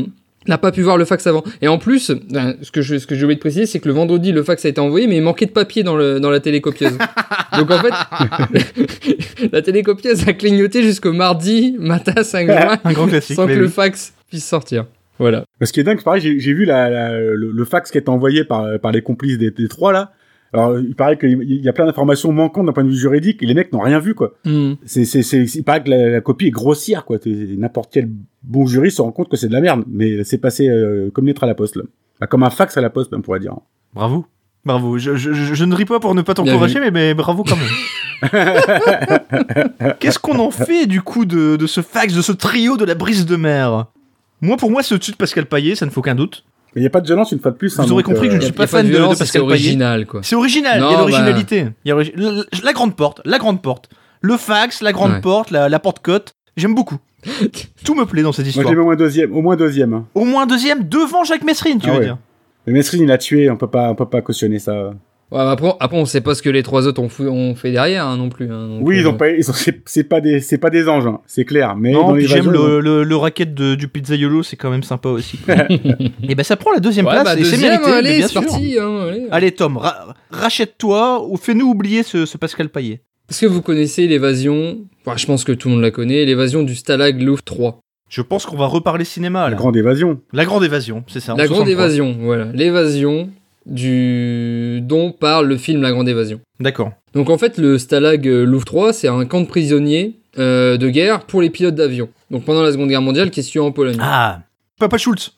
n'a pas pu voir le fax avant. Et en plus, ben, ce que je, ce que j'ai oublié de préciser, c'est que le vendredi, le fax a été envoyé, mais il manquait de papier dans, le, dans la télécopieuse. Donc en fait, la télécopieuse a clignoté jusqu'au mardi matin 5 juin, Un grand classique. sans que le fax puisse sortir. Voilà. Ce qui est dingue, c'est pareil, j'ai j'ai vu la, la- le, le fax qui est envoyé par, par les complices des, des trois, là. Alors, il paraît qu'il y a plein d'informations manquantes d'un point de vue juridique, et les mecs n'ont rien vu, quoi. Hmm. C'est, c'est, c'est, il paraît que la, la copie est grossière, quoi. N'importe quel bon juriste se rend compte que c'est de la merde, mais c'est passé euh, comme une lettre à la poste, là. Bah, comme un fax à la poste, on pourrait dire. Bravo. Bravo. Je, je, je- je ne ris pas pour ne pas t'encourager, mais, mais bravo quand même. Qu'est-ce qu'on en fait du coup de, de ce fax, de ce trio de la brise de mer? Moi, pour moi, c'est au-dessus de Pascal Paillet, ça ne fait aucun doute. Mais il n'y a pas de violence une fois de plus. hein, Vous aurez donc, compris que je ne euh, suis Y a pas fan de, de violence, Pascal original, quoi. C'est original, il y a bah- l'originalité. Il y a origi- la, la grande porte, la grande porte. Le fax, la grande Ouais. porte, la, la porte-cote. J'aime beaucoup. Tout me plaît dans cette Moi, histoire. j'ai mis au moins deuxième. Au moins deuxième. hein. Au moins deuxième devant Jacques Messrine, tu Ah veux ouais. dire. Mais Mesrine, il a tué. On peut pas, on peut pas cautionner ça. Ouais, après, après, on sait pas ce que les trois autres ont, fou- ont fait derrière hein, non plus. hein, donc, Oui, ils euh, ont pas, ils sont, c'est c'est pas des, c'est pas des anges, hein, c'est clair. Mais Non, j'aime le, le, le racket de- du pizzaiolo, c'est quand même sympa aussi. et ben ça prend la deuxième Ouais, place bah, c'est deuxième, mérité, allez, bien c'est sûr. parti. hein, allez. Allez Tom, ra- rachète-toi ou fais-nous oublier ce, ce Pascal Payet. Est-ce que vous connaissez l'évasion Enfin, Je pense que tout le monde la connaît. L'évasion du Stalag Luft 3. Je pense qu'on va reparler cinéma La grande évasion. La grande évasion, c'est ça. La grande 63. évasion, voilà. L'évasion du dont parle le film La grande évasion. D'accord. Donc en fait, le Stalag euh, Luft 3, c'est un camp de prisonniers euh, de guerre pour les pilotes d'avion. Donc pendant la Seconde Guerre mondiale, qui est situé en Pologne. Ah, Papa Schultz.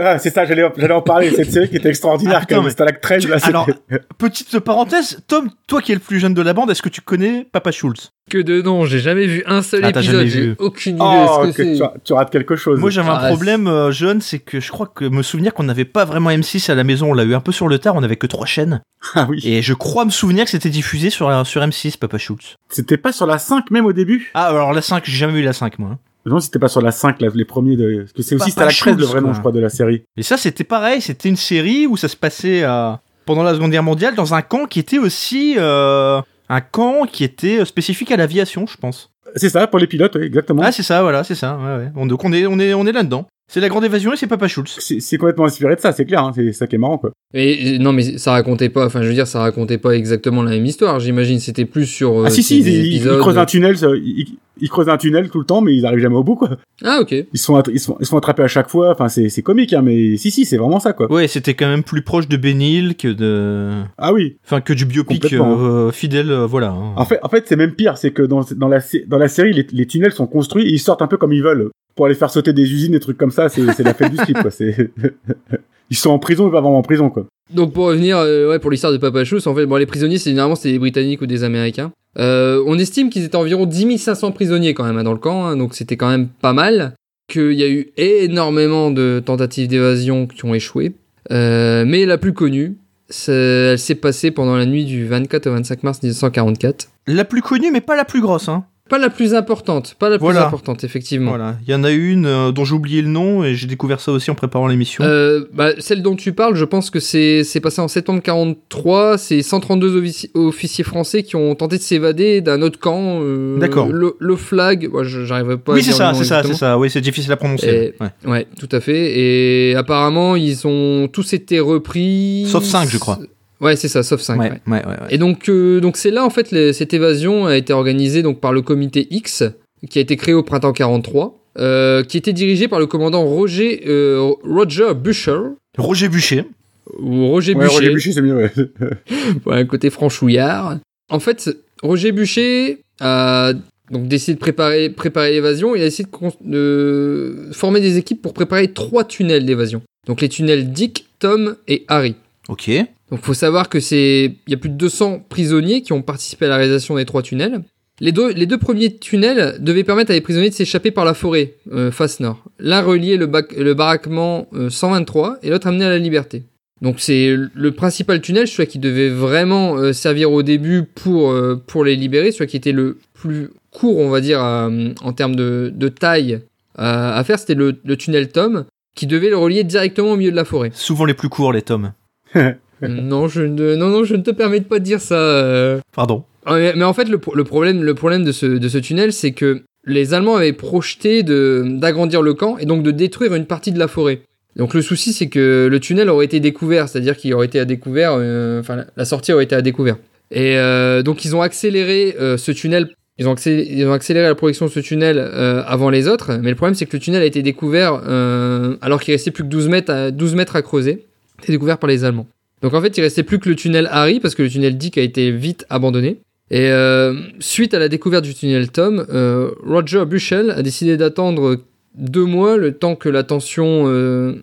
Ah, c'est ça, j'allais, j'allais en parler. Cette série qui était extraordinaire, Ah, quand même. 13, Tu- là, alors, Petite parenthèse, Tom, toi qui es le plus jeune de la bande, est-ce que tu connais Papa Schultz? Que de non, j'ai jamais vu un seul Ah, t'as épisode, jamais j'ai vu. aucune idée Oh, ce que, tu, tu rates quelque chose. Moi j'avais un Ah, problème euh, jeune, c'est que je crois que me souvenir qu'on n'avait pas vraiment M6 à la maison, on l'a eu un peu sur le tard, on avait que trois chaînes. Ah oui. Et je crois me souvenir que c'était diffusé sur, sur M6, Papa Schultz. C'était pas sur la 5 même au début? Ah, alors la 5, j'ai jamais eu la 5 moi. Hein. Non, c'était pas sur la 5, là, les premiers de... Parce que c'est aussi Papa Stalag 13, le vrai nom, je crois, de la série. Et ça c'était pareil, c'était une série où ça se passait euh, pendant la Seconde Guerre mondiale dans un camp qui était aussi euh, un camp qui était spécifique à l'aviation, je pense. C'est ça, pour les pilotes, oui, exactement. Ah c'est ça, voilà, c'est ça. Ouais, ouais. On- Donc on est, on est, on est là-dedans. C'est la grande évasion et c'est Papa Schultz. c'est, c'est complètement inspiré de ça, c'est clair, hein, c'est ça qui est marrant, quoi. Et, et non, mais ça racontait pas. Enfin, je veux dire, ça racontait pas exactement la même histoire. J'imagine, c'était plus sur. euh, ah si, si, ils épisodes. creusent un tunnel, ça, ils, creusent un tunnel tout le temps, mais ils arrivent jamais au bout, quoi. Ah ok. Ils se font, ils se font, ils se font attraper à chaque fois, enfin, c'est, c'est comique, hein, mais si, si, c'est vraiment ça, quoi. Ouais, c'était quand même plus proche de Benil que de, Ah oui. enfin que du biopic Complètement. euh, fidèle, euh, voilà. hein. En fait, en fait, c'est même pire, c'est que dans, dans, la, dans la série, les, les tunnels sont construits et ils sortent un peu comme ils veulent. Pour aller faire sauter des usines, des trucs comme ça, c'est, c'est la fête du slip, quoi. C'est... ils sont en prison, ils vont vraiment en prison, quoi. Donc pour revenir, euh, ouais, pour l'histoire de Papa Schultz, en fait, bon, les prisonniers, c'est généralement c'était des Britanniques ou des Américains. Euh, on estime qu'ils étaient environ 10 500 prisonniers quand même hein, dans le camp, hein, donc c'était quand même pas mal. Qu'il y a eu énormément de tentatives d'évasion qui ont échoué, Euh, mais la plus connue, c'est- elle s'est passée pendant la nuit du 24 au 25 mars 1944. La plus connue, mais pas la plus grosse, hein. Pas la plus importante, pas la plus Voilà. importante effectivement. Voilà. Il y en a une euh, dont j'ai oublié le nom et j'ai découvert ça aussi en préparant l'émission. Euh, bah, celle dont tu parles, je pense que c'est c'est passé en septembre 43. C'est 132 offici- officiers français qui ont tenté de s'évader d'un autre camp. euh, D'accord. Le, le flag. Moi, j'arriverai pas. à oui, c'est ça, c'est ça, c'est ça. Oui, c'est difficile à prononcer. Et- Ouais. Ouais, tout à fait. Et apparemment, ils ont tous été repris. Sauf cinq, je crois. Ouais, c'est ça, sauf 5. Ouais, ouais, ouais, ouais. Et donc, euh, donc c'est là en fait les- cette évasion a été organisée donc par le comité X qui a été créé au printemps 43, euh, qui était dirigé par le commandant Roger euh, Roger Busher Roger Bûcher. ou Roger Ouais, Bûcher. Roger Bûcher, c'est mieux, ouais. Ouais, un côté franchouillard. En fait, Roger Bûcher a donc décidé de préparer, préparer l'évasion. Il a décidé de, de former des équipes pour préparer trois tunnels d'évasion. Donc les tunnels Dick, Tom et Harry. Ok. Donc faut savoir que c'est il y a plus de 200 prisonniers qui ont participé à la réalisation des trois tunnels. Les deux, les deux premiers tunnels devaient permettre à les prisonniers de s'échapper par la forêt, euh, face nord. L'un reliait le, bac- le baraquement euh, 123 et l'autre amenait à la liberté. Donc c'est le principal tunnel, celui qui devait vraiment euh, servir au début pour, euh, pour les libérer, celui qui était le plus court, on va dire, à- en termes de, de taille à, à faire, c'était le, le tunnel Tom, qui devait le relier directement au milieu de la forêt. Souvent les plus courts, les tomes. non, je ne, non, non, je ne te permets de pas dire ça. euh. Pardon. Ah, Mais, mais en fait, le, le problème, le problème de ce, de ce tunnel, c'est que les Allemands avaient projeté de, d'agrandir le camp et donc de détruire une partie de la forêt. Donc le souci, c'est que le tunnel aurait été découvert, c'est-à-dire qu'il aurait été à découvert, euh, enfin la- sortie aurait été à découvert. Et euh, donc ils ont accéléré euh, ce tunnel, ils ont, accéléré, ils ont accéléré la production de ce tunnel avant les autres, mais le problème c'est que le tunnel a été découvert alors qu'il restait plus que 12 mètres à, 12 mètres à creuser. C'est découvert par les Allemands. Donc en fait, il restait plus que le tunnel Harry parce que le tunnel Dick a été vite abandonné. Et euh, suite à la découverte du tunnel Tom, euh, Roger Bushell a décidé d'attendre deux mois le temps que la tension, euh,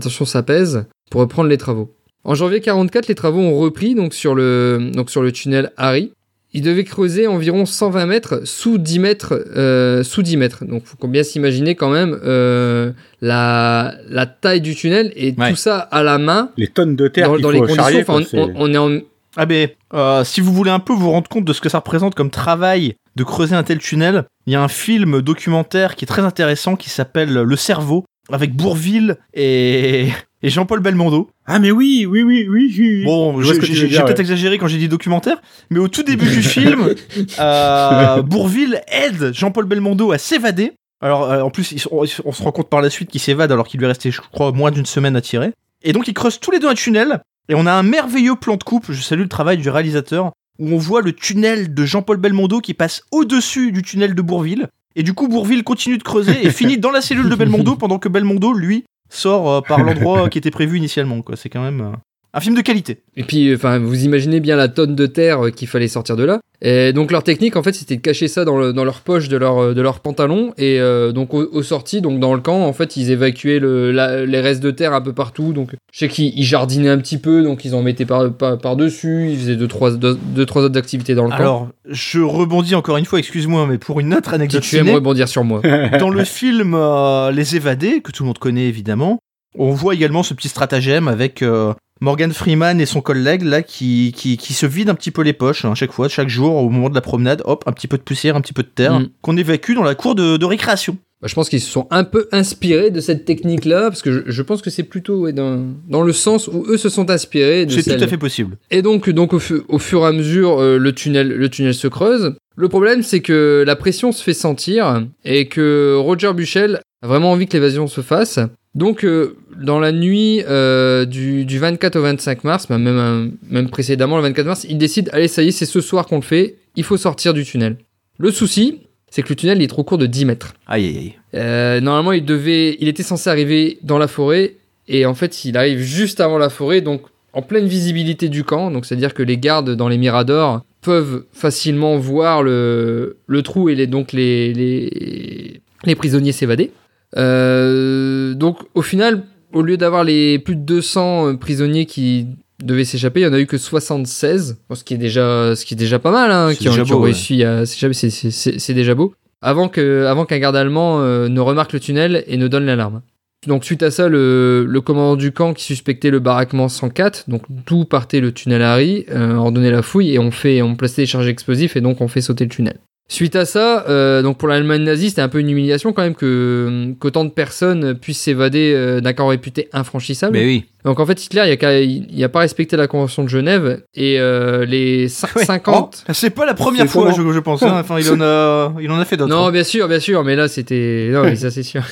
tension s'apaise pour reprendre les travaux. En janvier 44, les travaux ont repris donc sur le, donc sur le tunnel Harry. Il devait creuser environ 120 mètres sous 10 mètres, euh, sous 10 mètres. Donc, faut bien s'imaginer quand même euh, la, la taille du tunnel et Ouais. tout ça à la main. Les tonnes de terre Dans, qu'il dans faut les conditions, charrier, enfin, on- on est en, Ah ben, euh, si vous voulez un peu vous rendre compte de ce que ça représente comme travail de creuser un tel tunnel, il y a un film documentaire qui est très intéressant qui s'appelle Le cerveau avec Bourville et, et Jean-Paul Belmondo. Ah mais oui, oui, oui, oui. oui. Bon, j'ai peut-être ouais. exagéré quand j'ai dit documentaire, mais au tout début du film, euh, Bourville aide Jean-Paul Belmondo à s'évader. Alors, euh, en plus, ils sont- on, on se rend compte par la suite qu'il s'évade alors qu'il lui restait, je crois, moins d'une semaine à tirer. Et donc, ils creusent tous les deux un tunnel, et on a un merveilleux plan de coupe, je salue le travail du réalisateur, où on voit le tunnel de Jean-Paul Belmondo qui passe au-dessus du tunnel de Bourville. Et du coup, Bourville continue de creuser et finit dans la cellule de Belmondo pendant que Belmondo, lui, sort euh, par l'endroit qui était prévu initialement. quoi. C'est quand même euh, un film de qualité. Et puis, enfin, vous imaginez bien la tonne de terre euh, qu'il fallait sortir de là. Et donc leur technique, en fait, c'était de cacher ça dans, le- dans leur poche de leur, euh, de leur pantalon. Et euh, donc au, au sorties, donc dans le camp, en fait, ils évacuaient le, la- les restes de terre un peu partout. Donc je sais qu'ils ils jardinaient un petit peu, donc ils en mettaient par, par, par dessus. Ils faisaient deux trois, deux, deux, trois autres activités dans le camp. Alors, je rebondis encore une fois, excuse-moi, mais pour une autre Si anecdote tu aimes rebondir sur moi. dans le film euh, Les Évadés, que tout le monde connaît évidemment, on voit également ce petit stratagème avec euh, Morgan Freeman et son collègue là qui, qui, qui se vident un petit peu les poches hein, chaque fois, chaque jour au moment de la promenade, hop, un petit peu de poussière, un petit peu de terre, Mm. qu'on évacue dans la cour de, de récréation. Bah, je pense qu'ils se sont un peu inspirés de cette technique-là, parce que je, je pense que c'est plutôt ouais, dans, dans le sens où eux se sont inspirés C'est tout à fait possible. Et donc, donc au, fu- au fur et à mesure, euh, le, tunnel, le tunnel se creuse. Le problème, c'est que la pression se fait sentir et que Roger Buchel a vraiment envie que l'évasion se fasse. Donc, euh, dans la nuit euh, du, du 24 au 25 mars, bah, même, euh, même précédemment, le 24 mars, il décide, allez, ça y est, c'est ce soir qu'on le fait, il faut sortir du tunnel. Le souci, c'est que le tunnel il est trop court de 10 mètres. Aïe aïe aïe. Euh, normalement, il devait, il était censé arriver dans la forêt et en fait, il arrive juste avant la forêt, donc en pleine visibilité du camp. Donc, c'est-à-dire que les gardes dans les miradors peuvent facilement voir le, le trou et les, donc les, les, les prisonniers s'évader. Euh, donc, au final, au lieu d'avoir les plus de 200 prisonniers qui devaient s'échapper, il y en a eu que 76, bon, ce qui est déjà, ce qui est déjà pas mal, hein, qui ont, ouais. réussi à s'échapper. C'est- déjà beau avant que avant qu'un garde allemand euh, ne remarque le tunnel et ne donne l'alarme. Donc suite à ça, le, le commandant du camp qui suspectait le baraquement 104, donc d'où partait le tunnel Harry, euh, ordonnait la fouille et on fait on plaçait des charges explosives et donc on fait sauter le tunnel. Suite à ça, euh, donc pour l'Allemagne nazie, c'était un peu une humiliation quand même que qu'autant de personnes puissent s'évader euh, d'un camp réputé infranchissable. Mais oui. Donc en fait, Hitler, il a, il a pas respecté la convention de Genève et euh, les cin- Ouais. 50 Oh, c'est pas la première fois, je, je pense. hein. Enfin, il en a, il en a fait d'autres. Non, hein. bien sûr, bien sûr, mais là c'était. Non, mais ça c'est sûr.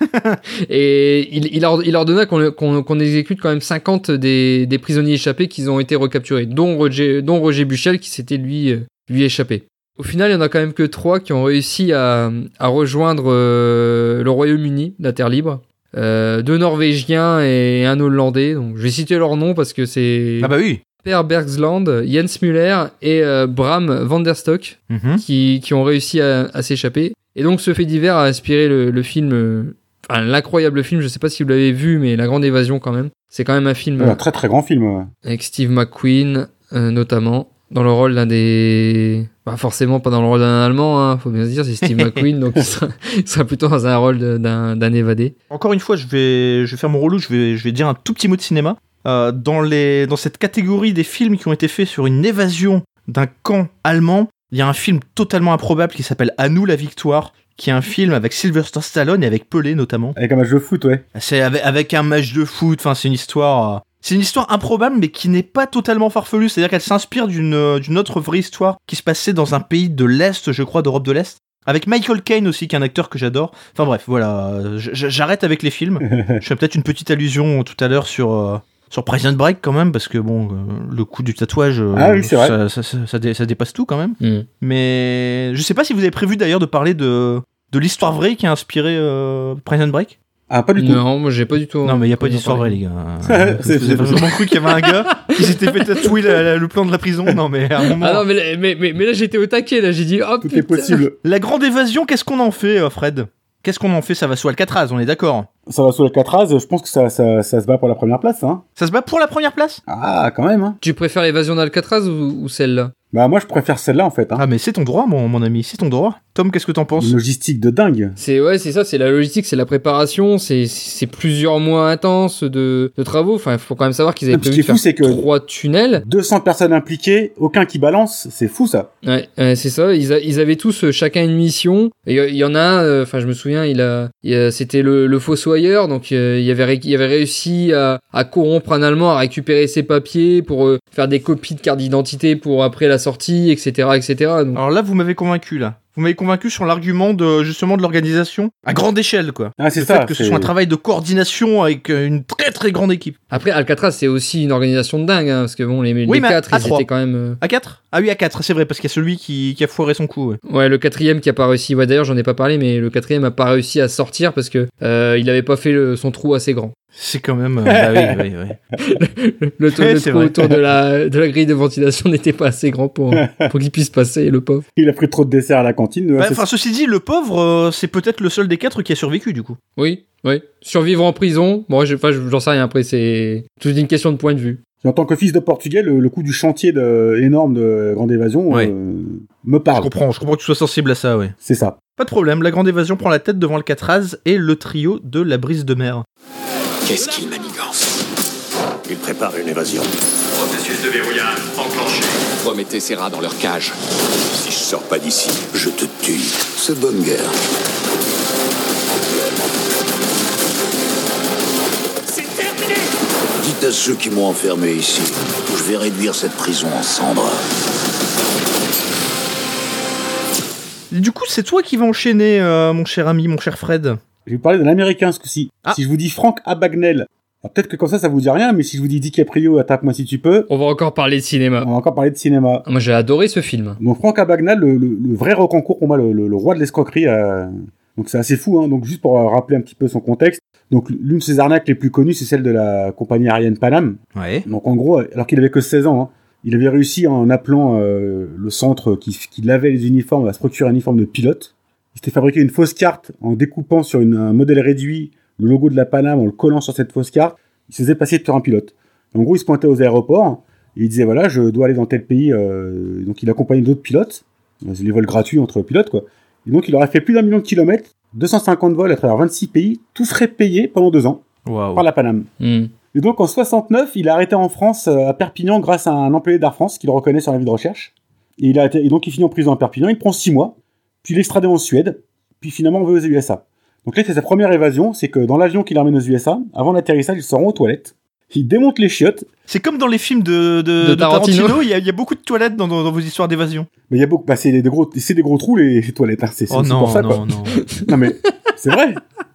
et il, il, il ordonna qu'on qu'on- qu'on exécute quand même 50 des, des prisonniers échappés qui ont été recapturés, dont Roger, dont Roger Buchel qui s'était lui, euh, lui échappé. Au final, il y en a quand même que trois qui ont réussi à, à rejoindre euh, le Royaume-Uni, la Terre libre. Euh, deux Norvégiens et un Hollandais. Donc, je vais citer leurs noms parce que c'est Ah bah oui. Per Bergsland, Jens Müller et euh, Bram van der Stock Mhm. qui, qui ont réussi à, à s'échapper. Et donc ce fait divers a inspiré le, le film, euh, enfin l'incroyable film, je sais pas si vous l'avez vu, mais La Grande Évasion quand même. C'est quand même un film Ouais, un très très grand film. ouais. avec Steve McQueen euh, notamment, dans le rôle d'un des... Bah forcément pas dans le rôle d'un Allemand, hein, faut bien se dire, c'est Steve McQueen, donc il sera, il sera plutôt dans un rôle d'un d'un évadé. Encore une fois, je vais, je vais faire mon relou, je vais, je vais dire un tout petit mot de cinéma. Euh, dans, les, dans cette catégorie des films qui ont été faits sur une évasion d'un camp allemand, il y a un film totalement improbable qui s'appelle À nous la victoire, qui est un film avec Sylvester Stallone et avec Pelé notamment. Avec un match de foot, ouais. C'est avec, avec un match de foot, enfin c'est une histoire... C'est une histoire improbable mais qui n'est pas totalement farfelue, c'est-à-dire qu'elle s'inspire d'une euh, d'une autre vraie histoire qui se passait dans un pays de l'Est, je crois, d'Europe de l'Est. Avec Michael Caine aussi, qui est un acteur que j'adore. Enfin bref, voilà, j'arrête avec les films. Je fais peut-être une petite allusion tout à l'heure sur, euh, sur Prison Break quand même, parce que bon, euh, le coup du tatouage, euh, Ah oui, c'est vrai. ça, ça- ça- ça dé- ça dépasse tout quand même. Hmm. Mais je sais pas si vous avez prévu d'ailleurs de parler de, de l'histoire vraie qui a inspiré euh, Prison Break. Ah, pas du tout. Non, moi j'ai pas du tout. Non, mais il n'y a pas d'histoire vraie, les gars. C'est- vraiment cru qu'il y avait un gars qui s'était fait tatouer la- la- le plan de la prison Non, mais à un moment. Ah non, mais, là- mais, mais, mais là j'étais au taquet, là j'ai dit, oh Tout putain. est possible. La grande évasion, qu'est-ce qu'on en fait, euh, Fred? Qu'est-ce qu'on en fait? Ça va sous Alcatraz, on est d'accord. Ça va sous Alcatraz, je pense que ça, ça, ça se bat pour la première place, hein. Ça se bat pour la première place? Ah, quand même, hein. Tu préfères l'évasion d'Alcatraz ou, ou celle-là? Bah moi je préfère celle-là en fait. Hein. Ah mais c'est ton droit mon, mon ami, c'est ton droit. Tom, qu'est-ce que t'en penses Une logistique de dingue. C'est ouais, c'est ça, c'est la logistique, c'est la préparation, c'est c'est plusieurs mois intenses de, de travaux. Enfin, il faut quand même savoir qu'ils avaient prévu qui est de faire fou, c'est que- trois tunnels. 200 personnes impliquées, aucun qui balance, c'est fou ça. Ouais, ouais, c'est ça. Ils, a- ils avaient tous euh, chacun une mission. Et euh, il y en a un, euh, enfin je me souviens, il a, a- c'était le, le fossoyeur, donc euh, il avait il avait réussi à, à corrompre un Allemand, à récupérer ses papiers pour euh, faire des copies de carte d'identité pour après la sortie, etc., etc. Donc, Alors là, vous m'avez convaincu là. Vous m'avez convaincu sur l'argument de justement de l'organisation à grande échelle quoi. Ah c'est Le ça. fait que ce c'est- soit un travail de coordination avec euh, une très très grande équipe. Après Alcatraz, c'est aussi une organisation de dingue, hein, parce que bon, les, les Oui, mais quatre, à ils étaient quand même. euh, À 4 Ah oui, à 4, c'est vrai, parce qu'il y a celui qui, qui a foiré son coup. ouais. Ouais, le quatrième qui a pas réussi. Ouais, d'ailleurs, j'en ai pas parlé, mais le quatrième a pas réussi à sortir parce que euh, il avait pas fait le- son trou assez grand. C'est quand même. euh, bah oui, oui, oui. Le, trou- Ouais, le c'est trou vrai. autour de la, de la grille de ventilation n'était pas assez grand pour, pour qu'il puisse passer, le pauvre. Il a pris trop de dessert à la cantine. Bah, Enfin, ceci dit, le pauvre, euh, c'est peut-être le seul des quatre qui a survécu du coup. Oui, oui. Survivre en prison, bon, je- enfin, je- j'en sais rien. Après, c'est toute une question de point de vue. En tant que fils de Portugais, le, le coup du chantier de, énorme de Grande Évasion Ouais. euh, me Je parle. comprends, je comprends que tu sois sensible à ça, ouais. C'est ça. Pas de problème, la grande évasion prend la tête devant le Catraz et le trio de la brise de mer. Qu'est-ce qu'il manigance Il prépare une évasion. Processus de verrouillage enclenché. Remettez ces rats dans leur cage. Si je sors pas d'ici, Je te tue. C'est bonne guerre. C'est terminé Dites à ceux qui m'ont enfermé ici que je vais réduire cette prison en cendres. Du coup, c'est toi qui vas enchaîner, euh, mon cher ami, mon cher Fred. Je vais vous parler d'un américain ce coup-ci. Ah. Si je vous dis Frank Abagnale, alors peut-être que comme ça, ça vous dit rien, mais si je vous dis DiCaprio, attaque-moi si tu peux, On va encore parler de cinéma. on va encore parler de cinéma. Moi, j'ai adoré ce film. Donc Franck Abagnale, le, le- le vrai reconcours pour moi, le, le- le roi de l'escroquerie. euh, donc c'est assez fou. Hein. Donc juste pour euh, rappeler un petit peu son contexte. Donc l'une de ses arnaques les plus connues, c'est celle de la compagnie aérienne Panam. Ouais. Donc en gros, alors qu'il avait que 16 ans, hein, il avait réussi en appelant euh, le centre qui, qui lavait les uniformes à se procurer un uniforme de pilote. Il s'était fabriqué une fausse carte en découpant sur une- un modèle réduit le logo de la Panam en le collant sur cette fausse carte. Il se faisait passer pour un pilote. En gros, il se pointait aux aéroports et il disait voilà, je dois aller dans tel pays. euh, donc il accompagnait d'autres pilotes. C'est les vols gratuits entre pilotes quoi. Et donc il aurait fait plus d'un million de kilomètres, 250 vols à travers 26 pays, tout frais payés pendant deux ans par la Panam. Hmm. Et donc en 69, il est arrêté en France, euh, à Perpignan, grâce à un employé d'Air France qui le reconnaît sur la vie de recherche. Et, il a été- et donc il finit en prison à Perpignan, il prend six mois, puis extradé en Suède, puis finalement on va aux USA. Donc là, c'est sa première évasion, c'est que dans l'avion qui l'emmène aux USA, avant l'atterrissage, il se rend aux toilettes, il démonte les chiottes, C'est comme dans les films de, de, De de Tarantino. Tarantino, il y, a- il y a beaucoup de toilettes dans, dans- dans vos histoires d'évasion. mais il y a beaucoup, bah, c'est des gros, c'est des gros trous les, les toilettes, hein, c'est Oh non, pour ça non, quoi. non. Non mais c'est vrai.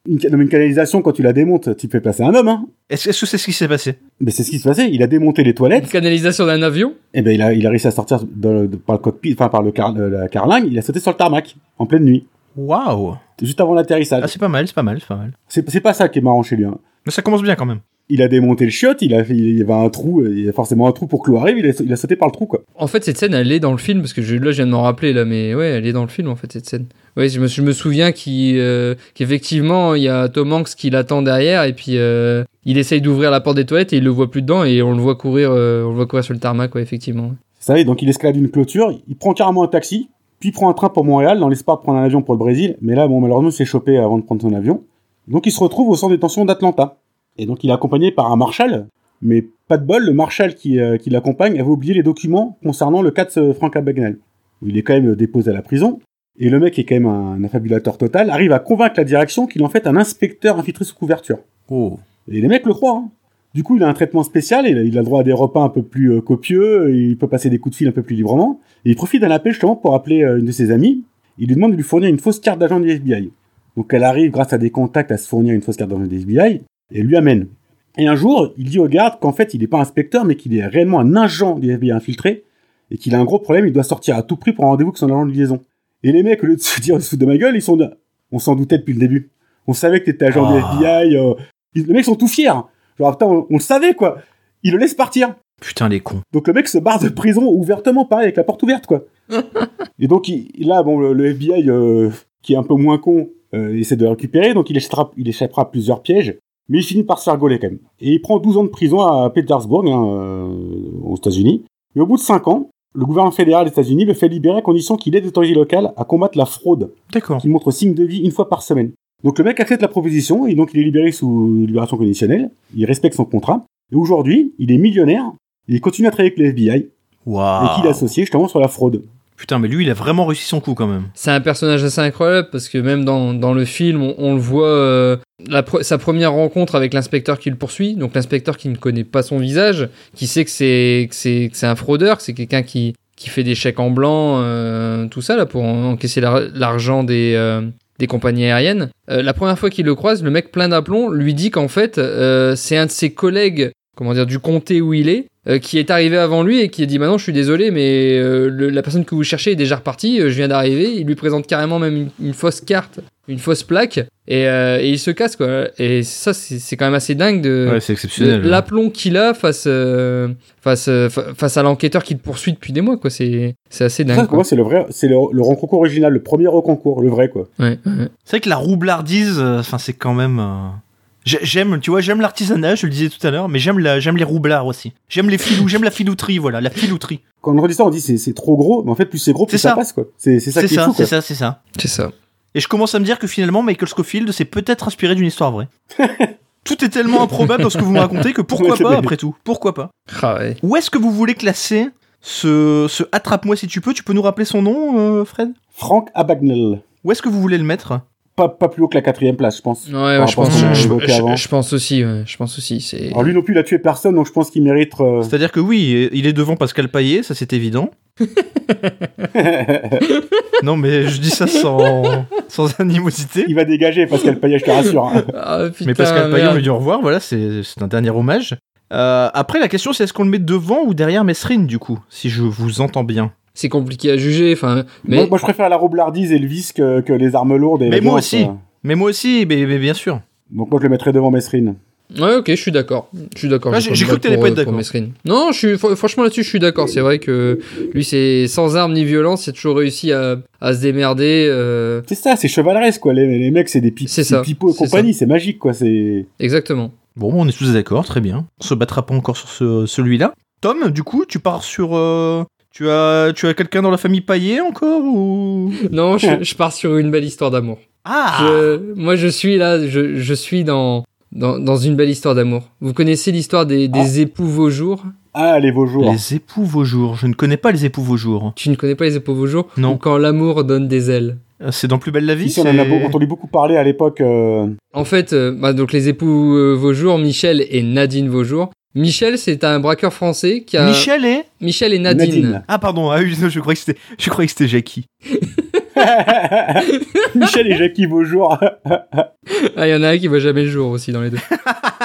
Une, une canalisation quand tu la démontes, tu fais passer un homme, hein. Est-ce que c'est ce qui s'est passé? Mais c'est ce qui se passait, il a démonté les toilettes. Une canalisation d'un avion? Et ben il a, il a réussi à sortir de- de- par le cockpit, enfin par le car, la carlingue, il a sauté sur le tarmac en pleine nuit, Waouh juste avant l'atterrissage. Ah, c'est pas mal, c'est pas mal, c'est pas mal. c'est c'est pas ça qui est marrant chez lui. hein. Mais ça commence bien quand même. Il a démonté le chiotte, il a fait, il y avait un trou, euh, il y a forcément un trou pour que l'eau arrive, il a, il a sauté par le trou quoi. En fait, cette scène, elle est dans le film, parce que je, là, je viens de m'en rappeler, là, mais ouais, elle est dans le film, en fait, cette scène. Ouais, je me, je me souviens euh, qu'effectivement, il y a Tom Hanks qui l'attend derrière, et puis euh, il essaye d'ouvrir la porte des toilettes, et il le voit plus dedans, et on le voit courir, euh, on le voit courir sur le tarmac, ouais, effectivement. Ça y est, donc il escalade une clôture, il prend carrément un taxi, puis il prend un train pour Montréal dans l'espoir de prendre un avion pour le Brésil, mais là bon malheureusement il s'est chopé avant de prendre son avion. Donc il se retrouve au centre de détention d'Atlanta. Et donc il est accompagné par un marshal, mais pas de bol, le marshal qui, euh, qui l'accompagne avait oublié les documents concernant le cas de Frank Abagnale. Il est quand même déposé à la prison, et le mec qui est quand même un affabulateur total, arrive à convaincre la direction qu'il est en fait un inspecteur infiltré sous couverture. Oh. Et les mecs le croient. hein. Du coup, il a un traitement spécial, il a, il a le droit à des repas un peu plus euh, copieux, et il peut passer des coups de fil un peu plus librement. Et il profite d'un appel justement pour appeler euh, une de ses amies. Il lui demande de lui fournir une fausse carte d'agent du FBI. Donc elle arrive, grâce à des contacts, à se fournir une fausse carte d'agent du FBI, et lui amène. Et un jour, il dit au garde qu'en fait, il n'est pas inspecteur, mais qu'il est réellement un agent du FBI infiltré, et qu'il a un gros problème, il doit sortir à tout prix pour un rendez-vous avec son agent de liaison. Et les mecs, au lieu de se dire, ils se foutent de ma gueule, ils sont. On s'en doutait depuis le début. On savait que t'étais agent Ah. du FBI. euh, ils- Les mecs sont tout fiers. Genre, putain, on, on le savait, quoi. Ils le laissent partir. Putain, les cons. Donc le mec se barre de prison ouvertement, pareil, avec la porte ouverte, quoi. et donc, il, là, bon, le, le FBI, euh, qui est un peu moins con, euh, essaie de le récupérer, donc il échappera, il échappera à plusieurs pièges, mais il finit par se faire gauler, quand même. Et il prend 12 ans de prison à Petersburg, hein, euh, aux États-Unis. Et au bout de 5 ans, Le gouvernement fédéral des États-Unis le fait libérer à condition qu'il aide les autorités locales à combattre la fraude, D'accord. qui montre signe de vie une fois par semaine. Donc le mec accepte la proposition et donc il est libéré sous libération conditionnelle. Il respecte son contrat. Et aujourd'hui, il est millionnaire. Et il continue à travailler avec le FBI et Waouh. qu'il est associé justement sur la fraude. Putain, mais lui, il a vraiment réussi son coup quand même. C'est un personnage assez incroyable parce que même dans, dans le film, on, on le voit, euh, sa première rencontre avec l'inspecteur qui le poursuit, donc l'inspecteur qui ne connaît pas son visage, qui sait que c'est c'est un fraudeur, que c'est quelqu'un qui qui fait des chèques en blanc, euh, tout ça là pour en- encaisser l'ar- l'argent des euh, des compagnies aériennes. Euh, la première fois qu'il le croise, le mec plein d'aplomb lui dit qu'en fait euh, c'est un de ses collègues, comment dire, du comté où il est, euh, qui est arrivé avant lui et qui a dit maintenant je suis désolé mais euh, le- la personne que vous cherchez est déjà repartie, euh, je viens d'arriver. Il lui présente carrément même une, une fausse carte, une fausse plaque et, euh, et il se casse quoi. Et ça c'est c'est quand même assez dingue de Ouais, c'est exceptionnel. de l'aplomb qu'il a face euh, face euh, fa- face à l'enquêteur qui le poursuit depuis des mois quoi. C'est c'est assez Ça, dingue. moi, c'est le vrai, c'est le, le reconcours original, le premier reconcours, le vrai quoi. Ouais, ouais. C'est vrai que la roublardise, euh, enfin, c'est quand même. J'ai- J'aime, tu vois, j'aime l'artisanat, je le disais tout à l'heure, mais j'aime la, j'aime les roublards aussi. J'aime les filous, j'aime la filouterie, voilà, la filouterie. Quand on redit ça, on dit c'est c'est trop gros, mais en fait plus c'est gros, plus C'est ça. ça. passe quoi. C'est c'est ça C'est qui est ça, fou c'est quoi. ça, c'est ça. C'est ça. Et je commence à me dire que finalement, Michael Scofield s'est peut-être inspiré d'une histoire vraie. tout est tellement improbable dans ce que vous me racontez que pourquoi pas, après tout Pourquoi pas Ah ouais. Où est-ce que vous voulez classer ce, ce Attrape-moi si tu peux Tu peux nous rappeler son nom, euh, Fred? Frank Abagnale. Où est-ce que vous voulez le mettre? Pas, pas plus haut que la quatrième place, je pense. Ouais, ouais, Par je pense, je, je- je- aussi, ouais, je pense aussi, c'est. Alors lui non plus, il a tué personne, donc je pense qu'il mérite. euh, C'est-à-dire que oui, il est devant Pascal Paillet, ça c'est évident. Non, mais je dis ça sans, sans animosité. il va dégager Pascal Payet, je te rassure. hein. Ah, putain, Mais Pascal Paillet, on lui dit au revoir, voilà, c'est c'est un dernier hommage. Euh, après, la question c'est est-ce qu'on le met devant ou derrière Mesrine, du coup, si je vous entends bien? C'est compliqué à juger, enfin. Mais Moi, moi, je préfère la roublardise et le vice que, que les armes lourdes. Et Mais la moi aussi. euh. Mais moi aussi, mais, mais bien sûr. Donc moi, je le mettrais devant Mesrine. Ouais, ok, je suis d'accord. Je suis d'accord. Ah, j'ai- cru que t'allais pas être euh, d'accord. Non, je suis, fr- franchement là-dessus, je suis d'accord. C'est vrai que lui, c'est sans armes ni violence, il a toujours réussi à, à se démerder. euh, C'est ça, c'est chevaleresque, quoi. Les, les mecs, c'est des, pi C'est des ça, pipeaux et c'est compagnie, c'est magique, quoi. C'est. Exactement. Bon, on est tous d'accord, très bien. On se battra pas encore sur ce- celui-là. Tom, du coup, tu pars sur. euh, Tu as, tu as quelqu'un dans la famille Paillet encore ou? Non, je, je pars sur une belle histoire d'amour. Ah Je- moi, je suis là, je, je suis dans, dans, dans une belle histoire d'amour. Vous connaissez l'histoire des, des époux Vaujours Ah, les Vaujours. Les époux Vaujours. Je ne connais pas les époux Vaujours. Tu ne connais pas les époux Vaujours Non. Ou quand l'amour donne des ailes. Euh, C'est dans Plus belle la vie Ici, on en a entendu beaucoup parler à l'époque. euh, En fait, euh, bah, donc les époux euh, Vaujours, Michel et Nadine Vaujours. Michel, c'est un braqueur français qui a. Michel et Michel et Nadine. Nadine. Ah pardon, ah oui, je croyais que c'était, je croyais que c'était Jackie. Michel et Jackie Vaujours. Ah, il y en a un qui voit jamais le jour aussi dans les deux.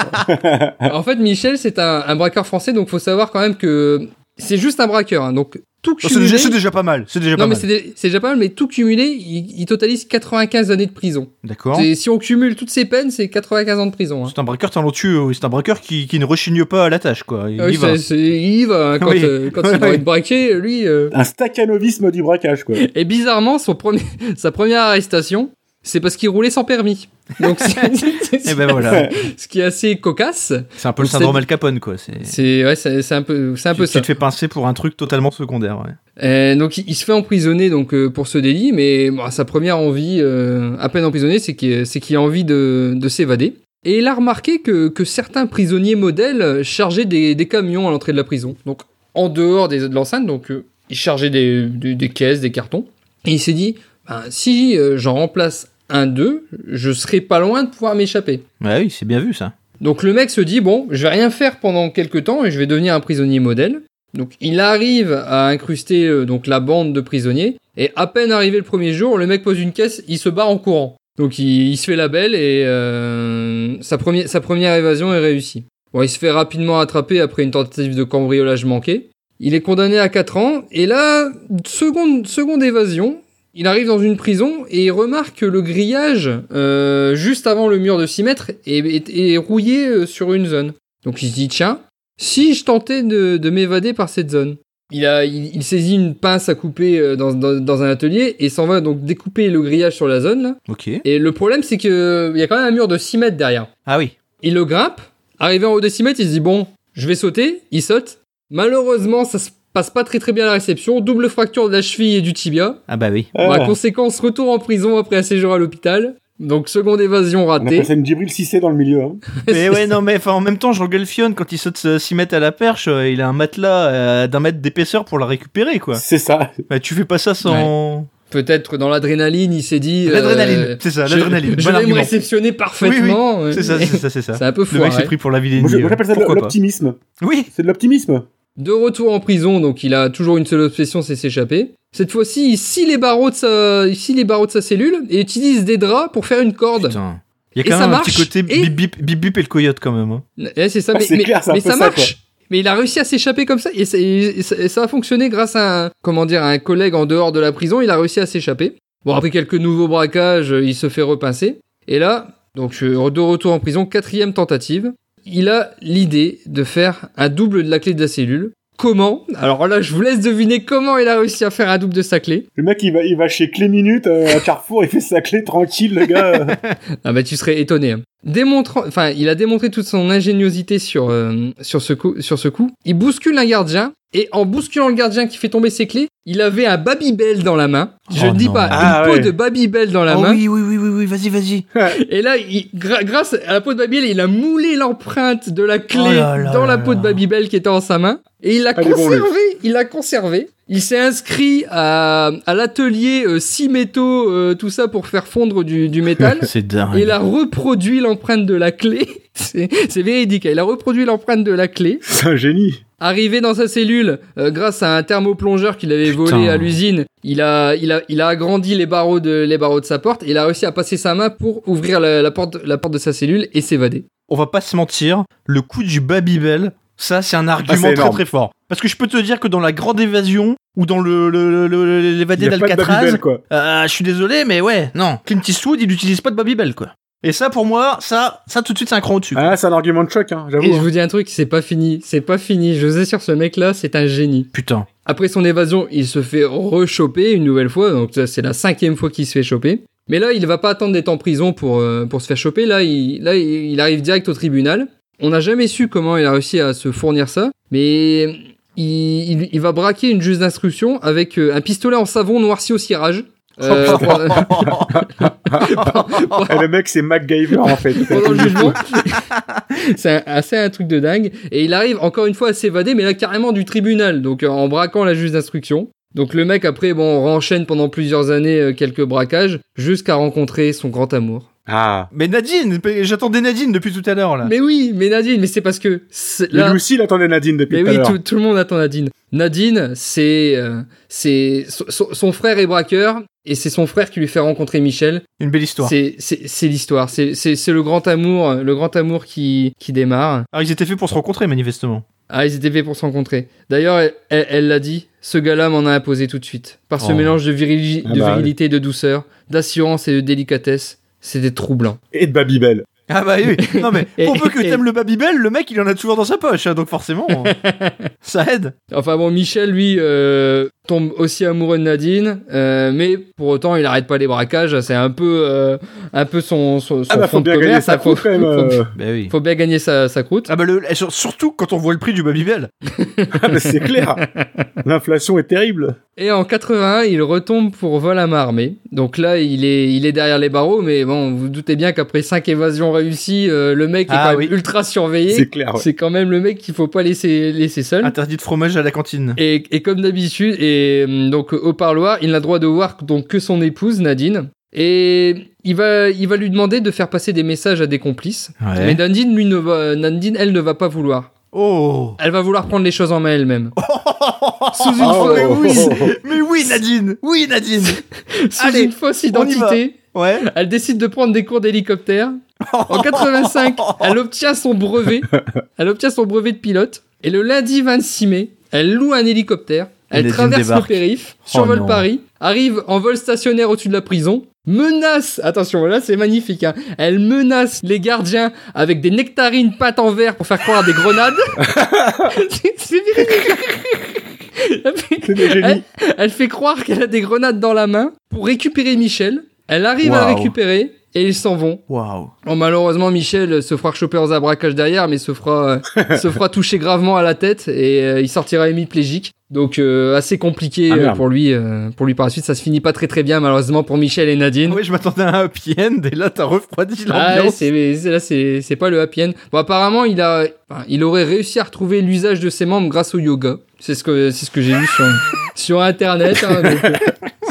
en fait, Michel, c'est un, un braqueur français, donc faut savoir quand même que c'est juste un braqueur. hein, donc tout c'est, cumulé. déjà, c'est déjà pas mal. C'est déjà non, pas mais mal. c'est déjà pas mal, mais tout cumulé, il, il totalise 95 années de prison. D'accord. Si on cumule toutes ces peines, c'est 95 ans de prison. hein. C'est un braqueur talentueux. C'est un braqueur qui, qui ne rechigne pas à la tâche, quoi. Il y va. il y va hein, quand, Oui. euh, quand Ouais, il a envie ouais. de braquer, lui. euh, Un staccanovisme du braquage, quoi. Et bizarrement, son premier, sa première arrestation, c'est parce qu'il roulait sans permis. Donc, c'est- Et ben voilà. ce qui est assez cocasse. C'est un peu le syndrome Al Capone, quoi. C'est, ouais, c'est un peu, c'est un tu, peu tu ça. te fais pincer pour un truc totalement secondaire, ouais. Euh, donc, il, il se fait emprisonner donc euh, pour ce délit, mais bon, sa première envie, euh, à peine emprisonné, c'est qu'il c'est qu'il a envie de, de s'évader. Et il a remarqué que, que certains prisonniers modèles chargeaient des, des camions à l'entrée de la prison. Donc, en dehors des, de l'enceinte, donc euh, ils chargeaient des, des, des caisses, des cartons. Et il s'est dit, ben, si euh, j'en remplace un d'eux, je serai pas loin de pouvoir m'échapper. Ouais, oui, c'est bien vu, ça. Donc le mec se dit bon, je vais rien faire pendant quelques temps et je vais devenir un prisonnier modèle. Donc il arrive à incruster euh, donc la bande de prisonniers et à peine arrivé le premier jour, le mec pose une caisse, il se barre en courant. Donc il, il se fait la belle et euh, sa, première, sa première évasion est réussie. Bon, il se fait rapidement attraper après une tentative de cambriolage manqué. Il est condamné à 4 ans et là, seconde, seconde évasion, il arrive dans une prison et il remarque que le grillage euh, juste avant le mur de 6 mètres est, est- est rouillé euh, sur une zone. Donc il se dit tiens, si je tentais de, de m'évader par cette zone? Il, a, il, il saisit une pince à couper euh, dans, dans, dans un atelier et s'en va donc découper le grillage sur la zone. Là. Ok. Et le problème c'est que il y a quand même un mur de 6 mètres derrière. Ah oui. Il le grimpe, arrivé en haut de 6 mètres, il se dit bon, je vais sauter, il saute. Malheureusement, ça se passe pas très très bien à la réception, double fracture de la cheville et du tibia. Ah bah oui. Bon, Ah. la conséquence, retour en prison après un séjour à l'hôpital. Donc seconde évasion On ratée. appelle ça une Djibril Cissé dans le milieu. Hein. Mais ouais, non, mais enfin, en même temps, Jean Galfion, quand il saute euh, 6 mètres à la perche, euh, il a un matelas euh, d'un mètre d'épaisseur pour la récupérer, quoi. C'est ça. Bah, tu fais pas ça sans. Peut-être dans l'adrénaline, il s'est dit. L'adrénaline, euh, c'est ça, l'adrénaline. Je Bon vais me réceptionner parfaitement. C'est ça, c'est ça, c'est ça. C'est un peu Le mec s'est pris pour la vilaine. Moi, j'appelle ça de Pourquoi pas l'optimisme. Oui. C'est de l'optimisme. De retour en prison, donc il a toujours une seule obsession, c'est s'échapper. Cette fois-ci, il scie les barreaux de sa, il scie les barreaux de sa cellule et utilise des draps pour faire une corde. Putain. Il y a Et quand ça même un petit côté et- bip bip bip bip et le coyote quand même. hein. Eh, c'est ça, Ah, mais, clair, ça ça, marche. Mais il a réussi à s'échapper comme ça et ça, et ça- et ça a fonctionné grâce à un, comment dire, à un collègue en dehors de la prison. Il a réussi à s'échapper. Bon, après quelques nouveaux braquages, il se fait repincer. Et là, donc de retour en prison, quatrième tentative. Il a l'idée de faire un double de la clé de la cellule. Comment? Alors là, je vous laisse deviner comment il a réussi à faire un double de sa clé. Le mec, il va, il va chez Clé Minute euh, à Carrefour, il fait sa clé tranquille, le gars. Ah bah tu serais étonné. hein. Démontrant, enfin, il a démontré toute son ingéniosité sur euh, sur ce coup, sur ce coup. Il bouscule un gardien et en bousculant le gardien qui fait tomber ses clés, il avait un Babybel dans la main. Je Oh ne dis non. pas Ah une peau de Babybel dans la oh main. oui, oui, oui, oui, oui, vas-y, vas-y. Et là, il- gra- grâce à la peau de Babybel, il a moulé l'empreinte de la clé Oh là là dans la là peau de. Babybel qui était en sa main. Et il l'a bon, lui. conservé. il l'a conservé. Il s'est inscrit à, à l'atelier euh, métaux, euh, tout ça pour faire fondre du, du métal. C'est dingue. Et il a reproduit l'empreinte de la clé. C'est véridique. Il a reproduit l'empreinte de la clé. C'est un génie. Arrivé dans sa cellule, euh, grâce à un thermoplongeur qu'il avait volé à l'usine, il a, il, a, il a agrandi les barreaux, de, les barreaux de sa porte. Et il a réussi à passer sa main pour ouvrir la, la porte, la porte de sa cellule et s'évader. On va pas se mentir, le coup du Babybel, ça c'est un argument c'est très très fort. Parce que je peux te dire que dans la grande évasion ou dans le le- le- le- Il l'évadé d'Alcatraz, euh, je suis désolé, mais ouais, non, Clint Eastwood il utilise pas de Babybel quoi. Et ça pour moi, ça, ça tout de suite c'est un cran au-dessus. Ah, c'est un argument de choc, hein, Et j'avoue. je hein. vous dis un truc, c'est pas fini. C'est pas fini. Je vous assure, ce mec-là, c'est un génie. Putain. Après son évasion, il se fait rechoper une nouvelle fois, donc ça, c'est la cinquième fois qu'il se fait choper. Mais là, il va pas attendre d'être en prison pour, euh, pour se faire choper. Là il, là, il il arrive direct au tribunal. On n'a jamais su comment il a réussi à se fournir ça, mais il, il- il va braquer une juge d'instruction avec euh, un pistolet en savon noirci au cirage. Euh, Et le mec, c'est MacGyver, en fait. pendant le jugement. c'est un- assez un truc de dingue. Et il arrive encore une fois à s'évader, mais là carrément du tribunal, donc euh, en braquant la juge d'instruction. Donc le mec après bon renchaîne pendant plusieurs années euh, quelques braquages jusqu'à rencontrer son grand amour. Ah. Mais Nadine, j'attendais Nadine depuis tout à l'heure là. Mais oui, mais Nadine, mais c'est parce que c'est- Mais là, lui aussi, il attendait Nadine depuis mais tout à oui, l'heure. tout, tout le monde attend Nadine. Nadine, c'est euh, c'est son, frère est braqueur et c'est son frère qui lui fait rencontrer Michel. Une belle histoire. C'est c'est c'est l'histoire, c'est c'est c'est le grand amour, le grand amour qui qui démarre. Alors ils étaient faits pour se rencontrer manifestement. Ah, ils étaient faits pour se rencontrer. D'ailleurs, elle- elle elle l'a dit, ce gars-là m'en a imposé tout de suite. Par ce Oh. mélange de, virili- Ah de bah oui. virilité et de douceur, d'assurance et de délicatesse, c'était troublant. Et de Babybel. Ah bah oui. Non mais pour peu que t'aimes le Babybel, le mec il en a toujours dans sa poche, hein, donc forcément ça aide. Enfin bon, Michel, lui, euh, tombe aussi amoureux de Nadine, euh, mais pour autant, il arrête pas les braquages. C'est un peu, euh, un peu son, son, son Ah bah, fond faut de bien gagner commerce. sa hein, faut, croûte, quand même. faut-. Bah oui. faut bien gagner sa, sa croûte. Ah bah le, surtout quand on voit le prix du Babybel. Ah, mais c'est clair. L'inflation est terrible. Et en 81, il retombe pour vol à main armée. Donc là, il est, il est derrière les barreaux, mais bon, vous vous doutez bien qu'après cinq évasions réussies, euh, le mec est Ah même ultra surveillé. C'est clair, ouais. C'est quand même le mec qu'il faut pas laisser, laisser seul. Interdit de fromage à la cantine. Et, et comme d'habitude, et hum, donc au parloir, il n'a droit de voir donc que son épouse Nadine. Et il va, il va lui demander de faire passer des messages à des complices. Mais. Nadine, lui, ne va, Nadine, elle ne va pas vouloir. Oh. Elle va vouloir prendre les choses en main elle-même. Sous une, Oh. fausse- mais oui, mais oui Nadine, oui Nadine. sous Allez, une fausse identité, Ouais. elle décide de prendre des cours d'hélicoptère. En 85, elle obtient son brevet. Elle obtient son brevet de pilote. Et le lundi 26 mai, elle loue un hélicoptère. Elle traverse le périph', Oh survole. Paris, arrive en vol stationnaire au-dessus de la prison, menace, attention, là c'est magnifique, hein, elle menace les gardiens avec des nectarines peintes en verre pour faire croire à des grenades. C'est-. Elle elle fait croire qu'elle a des grenades dans la main pour récupérer Michel. Elle arrive à récupérer et ils s'en vont. Waouh. Bon, malheureusement, Michel se fera choper en abraquage derrière, mais se fera, euh, se fera toucher gravement à la tête et euh, il sortira hémiplégique. Donc euh, assez compliqué Ah, euh, pour lui, euh, pour lui par la suite. Ça se finit pas très très bien malheureusement pour Michel et Nadine. Oui, je m'attendais à un happy end et là t'as refroidi Ah, ouais, l'ambiance. c'est c'est- là c'est c'est pas le happy end. Bon apparemment il a, enfin, il aurait réussi à retrouver l'usage de ses membres grâce au yoga. C'est ce que c'est ce que j'ai vu sur sur internet. hein, euh,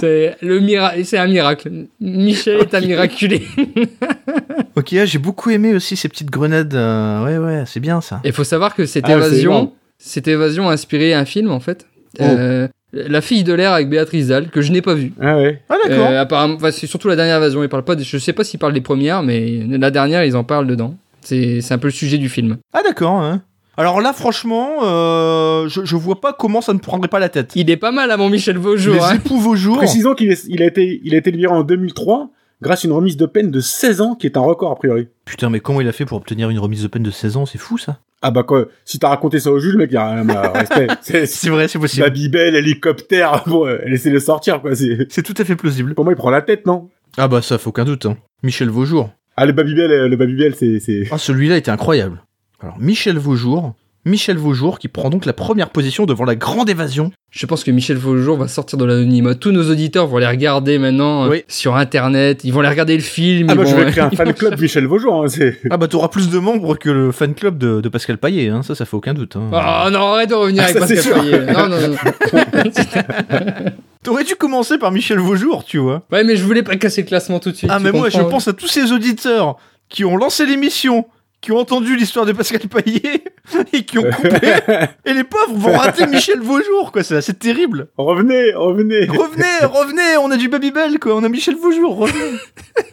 c'est le miracle, c'est un miracle. Michel est un miraculé. ok, ah, j'ai beaucoup aimé aussi ces petites grenades. euh, Ouais, ouais, c'est bien ça. Il faut savoir que cette Ah, évasion, cette évasion a inspiré un film en fait. Oh. Euh, la fille de l'air avec Béatrice Dalle que je n'ai pas vu. Ah ouais. Ah, d'accord. Euh, apparemment, enfin, c'est surtout la dernière évasion. Ils parlent pas. Des, je sais pas s'ils parlent des premières, mais la dernière, ils en parlent dedans. C'est c'est un peu le sujet du film. Ah, d'accord. hein. Alors là, franchement, euh, je, je vois pas comment ça ne prendrait pas la tête. Il est pas mal à mon Michel Vaujour. Les hein. époux jours. Précisons qu'il est- il a été, il a été libéré en 2003 grâce à une remise de peine de 16 ans qui est un record a priori. Putain, mais comment il a fait pour obtenir une remise de peine de 16 ans? C'est fou ça. Ah bah quoi, si t'as raconté ça au juge, mec, il y a rien à respect. C'est vrai, c'est possible. Babybel, hélicoptère, bon, euh, laissez-le sortir quoi. C'est tout à fait plausible. pour moi, il prend la tête, non? Ah bah ça, faut aucun doute. hein. Michel Vaujour. Ah le Babybel, euh, le Babybel, c'est c'est. Ah, celui-là était incroyable. Alors, Michel Vaujour. Michel Vaujour qui prend donc la première position devant la grande évasion. Je pense que Michel Vaujour va sortir de l'anonymat. Tous nos auditeurs vont les regarder maintenant euh, sur Internet. Ils vont les regarder le film. Ah bah je vais créer un fan club Michel Vaujour. Hein. Ah bah t'auras plus de membres que le fan club de, de Pascal Paillet, hein. ça ça fait aucun doute. hein. Oh non, arrête de revenir Ah, avec Pascal. Payet. Non, non, non. T'aurais dû commencer par Michel Vaujour, tu vois. Ouais, mais je voulais pas casser le classement tout de suite. Ah mais moi je pense à tous ces auditeurs qui ont lancé l'émission, qui ont entendu l'histoire de Pascal Paillet et qui ont coupé. et les pauvres vont rater Michel Vaujour, quoi, c'est terrible. revenez, revenez. Revenez, revenez, on a du Babybel, quoi, on a Michel Vaujour, revenez.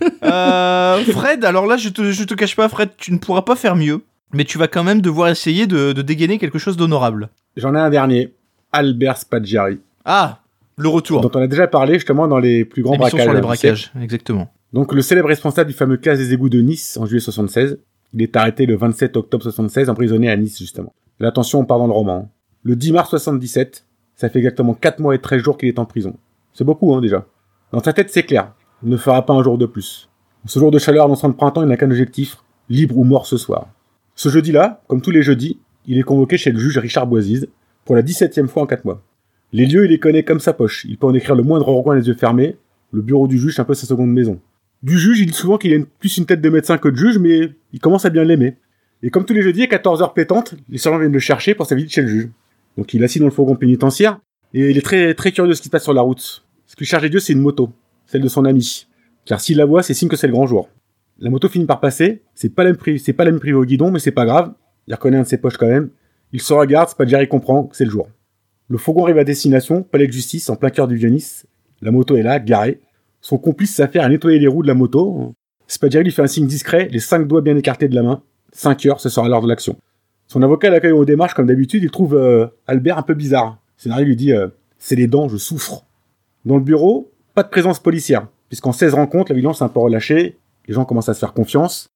Euh, Fred, alors là, je te, je te cache pas, Fred, tu ne pourras pas faire mieux, mais tu vas quand même devoir essayer de, de dégainer quelque chose d'honorable. J'en ai un dernier. Albert Spaggiari, Ah, le retour. dont on a déjà parlé justement dans les plus grands braquages. sur les hein, braquages, exactement. Donc le célèbre responsable du fameux casse des égouts de Nice en juillet 76, il est arrêté le 27 octobre 76, emprisonné à Nice justement. Et attention, on part dans le roman. hein. Le 10 mars 77, ça fait exactement 4 mois et 13 jours qu'il est en prison. C'est beaucoup hein déjà. Dans sa tête c'est clair, il ne fera pas un jour de plus. Ce jour de chaleur annonçant le printemps, il n'a qu'un objectif, libre ou mort ce soir. Ce jeudi-là, comme tous les jeudis, il est convoqué chez le juge Richard Boisise pour la 17e fois en 4 mois. Les lieux, il les connaît comme sa poche. Il peut en écrire le moindre recoin les yeux fermés. Le bureau du juge, c'est un peu sa seconde maison. Du juge, il dit souvent qu'il a plus une tête de médecin que de juge, mais il commence à bien l'aimer. Et comme tous les jeudis, à 14h pétantes, les sergents viennent le chercher pour sa visite chez le juge. Donc il est assis dans le fourgon pénitentiaire, et il est très, très curieux de ce qui se passe sur la route. Ce qui charge les dieux, c'est une moto. Celle de son ami. Car s'il la voit, c'est signe que c'est le grand jour. La moto finit par passer, c'est pas la c'est même privée au guidon, mais c'est pas grave. Il reconnaît un de ses poches quand même. Il se regarde, Spaggiari comprend que c'est le jour. Le fourgon arrive à destination, palais de justice, en plein cœur du Vieux-Nice. La moto est là, garée. Son complice s'affaire à nettoyer les roues de la moto. Spaggiari lui fait un signe discret, les cinq doigts bien écartés de la main. 5 heures, ce sera l'heure de l'action. Son avocat l'accueille aux démarches comme d'habitude, il trouve euh, Albert un peu bizarre. Scénario lui dit euh, C'est les dents, je souffre. Dans le bureau, pas de présence policière, puisqu'en 16 rencontres, la vigilance est un peu relâchée, les gens commencent à se faire confiance.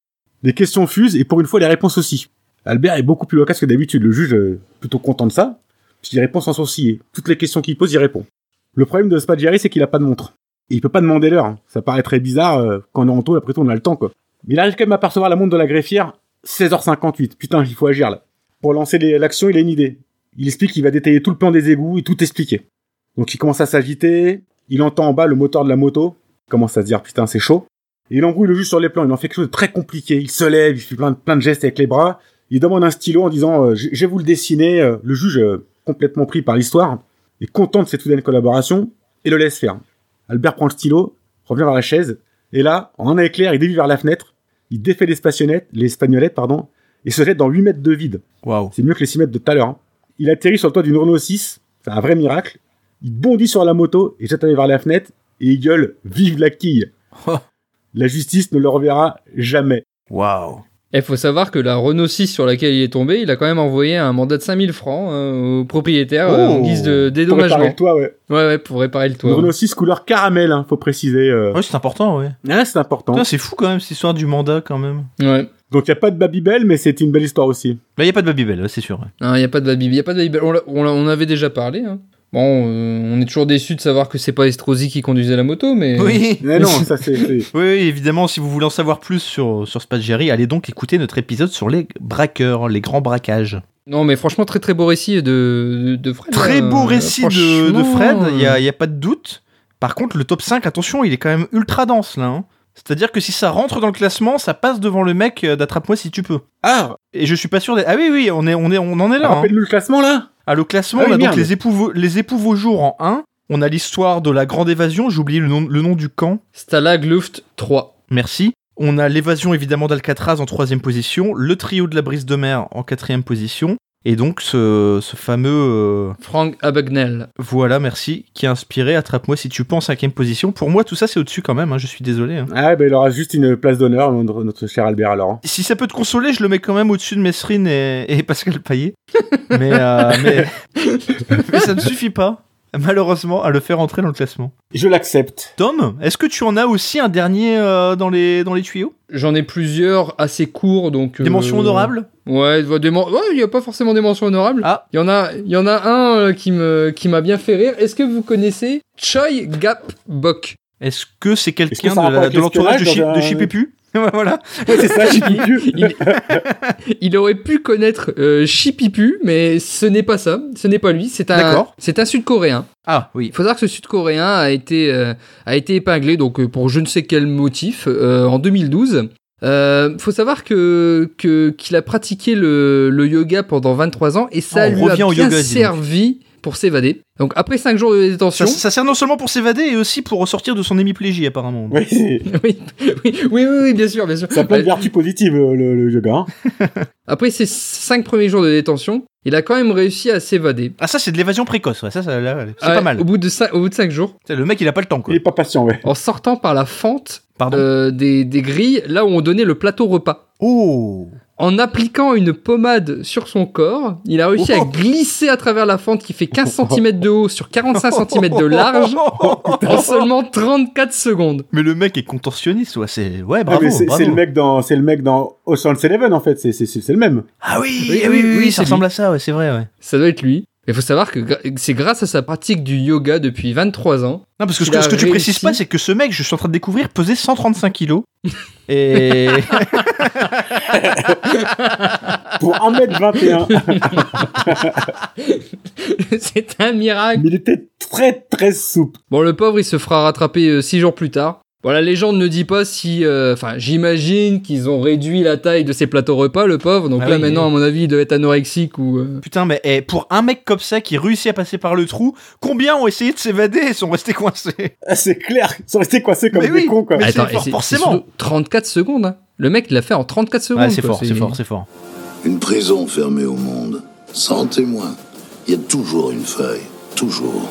Des questions fusent, et pour une fois, les réponses aussi. Albert est beaucoup plus loquace que d'habitude, le juge euh, plutôt content de ça, puisqu'il répond sans sourciller. Toutes les questions qu'il pose, il répond. Le problème de Spaggiari, c'est qu'il a pas de montre. Et il peut pas demander l'heure. hein. Ça paraît très bizarre euh, quand on est en taux, après tout, on a le temps, quoi. Mais il arrive quand même à apercevoir la montre de la greffière, 16h58. Putain, il faut agir, là. Pour lancer l'action, il a une idée. Il explique qu'il va détailler tout le plan des égouts et tout expliquer. Donc il commence à s'agiter, il entend en bas le moteur de la moto, il commence à se dire putain c'est chaud. Et il embrouille le juge sur les plans, il en fait quelque chose de très compliqué. Il se lève, il fait plein de, plein de gestes avec les bras, il demande un stylo en disant euh, je je vais vous le dessiner. Euh, Le juge, euh, complètement pris par l'histoire, est content de cette soudaine collaboration et le laisse faire. Albert prend le stylo, revient vers la chaise, et là, en un éclair, il dévie vers la fenêtre, il défait les spagnolettes, les spagnolettes, pardon, et se jette dans 8 mètres de vide. Waouh. C'est mieux que les 6 mètres de tout à l'heure. hein. Il atterrit sur le toit d'une Renault 6. C'est un vrai miracle. Il bondit sur la moto et jette un œil vers la fenêtre et il gueule Vive la quille Oh. La justice ne le reverra jamais. Waouh. Il faut savoir que la Renault 6 sur laquelle il est tombé, il a quand même envoyé un mandat de 5000 francs euh, au propriétaire euh, en Oh. guise de Pour réparer dédommagement. le toit, ouais. Ouais, ouais, pour réparer le Une toit. Renault 6 couleur caramel, hein, faut préciser. euh. Ouais, c'est important, ouais. Ah, c'est important. Putain, c'est fou quand même cette histoire du mandat quand même. Ouais. Donc il n'y a pas de Babybel, mais c'est une belle histoire aussi. Là, y a pas de Babybel, ouais, c'est sûr. ouais. Il n'y a pas de Babybel. Il y a pas de Babybel. On, on, on avait déjà parlé. hein. Bon, euh, on est toujours déçu de savoir que c'est pas Estrosi qui conduisait la moto, mais. Oui. Mais non, ça c'est... Oui, évidemment, si vous voulez en savoir plus sur, sur Spaggiari, allez donc écouter notre épisode sur les braqueurs, les grands braquages. Non, mais franchement, très très beau récit de, de, de Fred. Très là. beau récit de, Fred, il y a, y a pas de doute. Par contre, le top 5, attention, il est quand même ultra dense là. hein. C'est-à-dire que si ça rentre dans le classement, ça passe devant le mec euh, d'attrape-moi si tu peux. Ah, Et je suis pas sûr. d'être- Ah oui, oui, on, est, on, est, on en est là. hein. rappelle-nous le classement là Ah, le classement, Ah on a donc les époux, les époux Vaujour en 1. On a l'histoire de la grande évasion, j'ai oublié le nom, le nom du camp. Stalag Luft 3. Merci. On a l'évasion évidemment d'Alcatraz en troisième position, le trio de la brise de mer en quatrième position, et donc ce, ce fameux euh, Frank Abagnale. voilà merci qui a inspiré Attrape-moi si tu peux en cinquième position. Pour moi tout ça c'est au-dessus quand même, hein, je suis désolé. hein. Ah, ben il aura juste une place d'honneur, notre, notre cher Albert alors. hein. Si ça peut te consoler, je le mets quand même au-dessus de Mesrine et, et Pascal Paillet, mais, euh, mais, mais ça ne suffit pas malheureusement à le faire entrer dans le classement. Je l'accepte. Tom, est-ce que tu en as aussi un dernier euh, dans les dans les tuyaux? J'en ai plusieurs assez courts, donc. Des euh, mentions honorables? Ouais, des men- ouais, il n'y a pas forcément des mentions honorables. Ah. Il y en a, il y en a un euh, qui me, qui m'a bien fait rire. Est-ce que vous connaissez Choi Gap Bok? Est-ce que c'est Est-ce que quelqu'un ça a de, rapport la- avec de l'entourage de, Chi- dans de un- Chipepu Voilà. Ouais, c'est ça, il, il aurait pu connaître euh, Shipipu, mais ce n'est pas ça. Ce n'est pas lui. C'est un, c'est un Sud-Coréen. Ah oui. Il faut savoir que ce Sud-Coréen a été, euh, a été épinglé donc euh, pour je ne sais quel motif euh, en 2012. Euh, faut savoir que que- qu'il a pratiqué le, le yoga pendant 23 ans et ça Ah, on lui a au bien yoga, dis donc. servi pour s'évader. Donc après 5 jours de détention, Ça, ça sert non seulement pour s'évader et aussi pour ressortir de son hémiplégie apparemment. Oui, oui, oui, oui, oui, oui, bien sûr, bien sûr. ça a plein de vertus positives, euh, le, le yoga. hein. Après ces 5 premiers jours de détention, il a quand même réussi à s'évader. Ah ça c'est de l'évasion précoce, ouais. ça, ça c'est Ouais, pas mal. Au bout de 5, au bout de 5 jours, Le mec il a pas le temps quoi. Il est pas patient, ouais. en sortant par la fente euh, des, des grilles, là où on donnait le plateau repas. Oh. En appliquant une pommade sur son corps, il a réussi à Oh. glisser à travers la fente qui fait 15 cm de haut sur 45 cm de large en seulement 34 secondes. Mais le mec est contentionniste, ouais. C'est ouais Ah, bravo. c'est le mec dans, c'est le mec dans Ocean's Eleven en fait. C'est c'est le même. Ah oui, Oui, oui, oui, oui, oui, ça ressemble à ça, ouais, c'est vrai, ouais. Ça doit être lui. Il faut savoir que c'est grâce à sa pratique du yoga depuis 23 ans. Non, parce que ce que, a ce que tu précises pas, c'est que ce mec, je suis en train de découvrir, pesait 135 kilos. Et. Pour 1m21. c'est un miracle. mais il était très très souple. Bon, le pauvre, il se fera rattraper 6 jours plus tard. Bon, la légende ne dit pas si... euh, Enfin, j'imagine qu'ils ont réduit la taille de ses plateaux repas, le pauvre. Donc Ah là, oui, maintenant, oui. à mon avis, il doit être anorexique ou... euh, Putain, mais eh, pour un mec comme ça qui réussit à passer par le trou, combien ont essayé de s'évader et sont restés coincés? Ah, C'est clair. Ils sont restés coincés comme Mais des oui, cons quoi. mais- Attends, c'est et for- c'est- forcément. c'est surtout 34 secondes. hein. Le mec, il l'a fait en 34 secondes. Ouais, c'est fort, c'est fort, c'est fort. Une prison fermée au monde, sans témoin. Il y a toujours une faille. Toujours.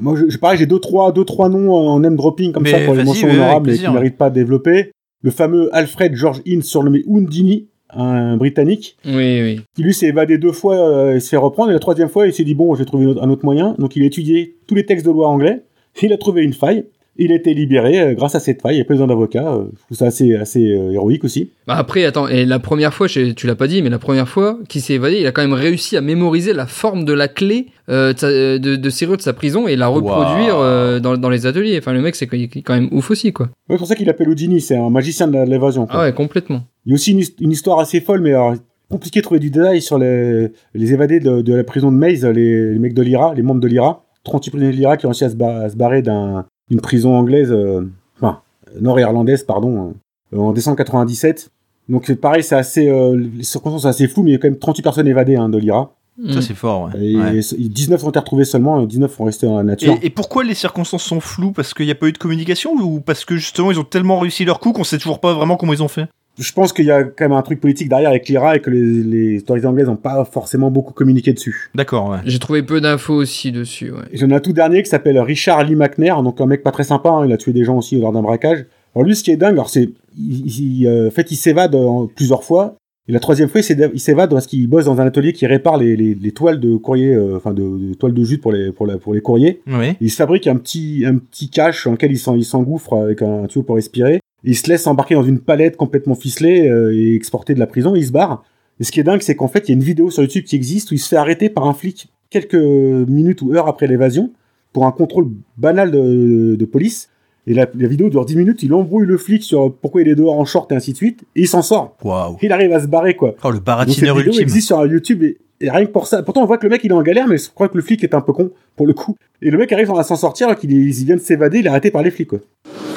Moi, je, je pareil, j'ai deux trois deux trois noms en name dropping comme Mais ça pour les mentions honorables et qui méritent pas de développer. Le fameux Alfred George Innes surnommé Houdini, un Britannique, Oui, oui. qui lui s'est évadé deux fois euh, et se fait reprendre. Et la troisième fois, il s'est dit bon, j'ai trouvé un autre- un autre moyen. Donc il a étudié tous les textes de loi anglais. Il a trouvé une faille. Il a été libéré euh, grâce à cette faille. Il n'y a pas besoin d'avocat. euh, je trouve ça assez assez euh, héroïque aussi. Bah après, attends, et la première fois, tu l'as pas dit, mais la première fois qu'il s'est évadé, il a quand même réussi à mémoriser la forme de la clé euh, de, de, de serrure de sa prison et la reproduire euh, dans, dans les ateliers. Enfin, le mec, c'est quand même ouf aussi, quoi. Ouais, c'est pour ça qu'il appelle Houdini. C'est un magicien de l'évasion. Ah ouais, complètement. Il y a aussi une, his- une histoire assez folle, mais alors, compliqué de trouver du détail sur les, les évadés de, de la prison de Maze, les, les mecs de l'IRA, les membres de l'IRA. 38 prisonniers de l'IRA qui ont réussi à se barrer d'un- d'une prison anglaise, euh, enfin, nord-irlandaise, pardon, euh, en décembre 97. Donc c'est pareil, c'est assez, euh, les circonstances sont assez floues, mais il y a quand même 38 personnes évadées hein, de l'IRA. Ça, Mm. c'est fort, ouais. Et, Ouais. et 19 ont été retrouvés seulement, et 19 sont restés dans la nature. Et, et pourquoi les circonstances sont floues? Parce qu'il n'y a pas eu de communication ou parce que justement ils ont tellement réussi leur coup qu'on sait toujours pas vraiment comment ils ont fait? Je pense qu'il y a quand même un truc politique derrière avec l'IRA et que les, les autorités anglaises n'ont pas forcément beaucoup communiqué dessus. D'accord, ouais. J'ai trouvé peu d'infos aussi dessus, ouais. J'en ai un tout dernier qui s'appelle Richard Lee McNair, donc un mec pas très sympa, hein, il a tué des gens aussi lors d'un braquage. Alors lui, ce qui est dingue, alors c'est, il, il, euh, en fait, il s'évade euh, plusieurs fois. Et la troisième fois, il s'évade parce qu'il bosse dans un atelier qui répare les, les, les toiles de courrier, euh, enfin de, de toiles de jute pour les pour, la, pour les courriers. Oui. Il se fabrique un petit un petit cache dans lequel il s'engouffre avec un tuyau pour respirer. Il se laisse embarquer dans une palette complètement ficelée euh, et exporté de la prison. Et il se barre. Et ce qui est dingue, c'est qu'en fait, il y a une vidéo sur YouTube qui existe où il se fait arrêter par un flic quelques minutes ou heures après l'évasion pour un contrôle banal de, de police. Et la, la vidéo dure 10 minutes, il embrouille le flic sur pourquoi il est dehors en short et ainsi de suite, et il s'en sort. Waouh. Il arrive à se barrer, quoi. Oh, le Donc cette baratineur vidéo ultime. existe sur YouTube et Et rien que pour ça, pourtant on voit que le mec il est en galère, mais je crois que le flic est un peu con pour le coup. Et le mec arrive à s'en sortir, qu'il vient de s'évader, il est arrêté par les flics quoi.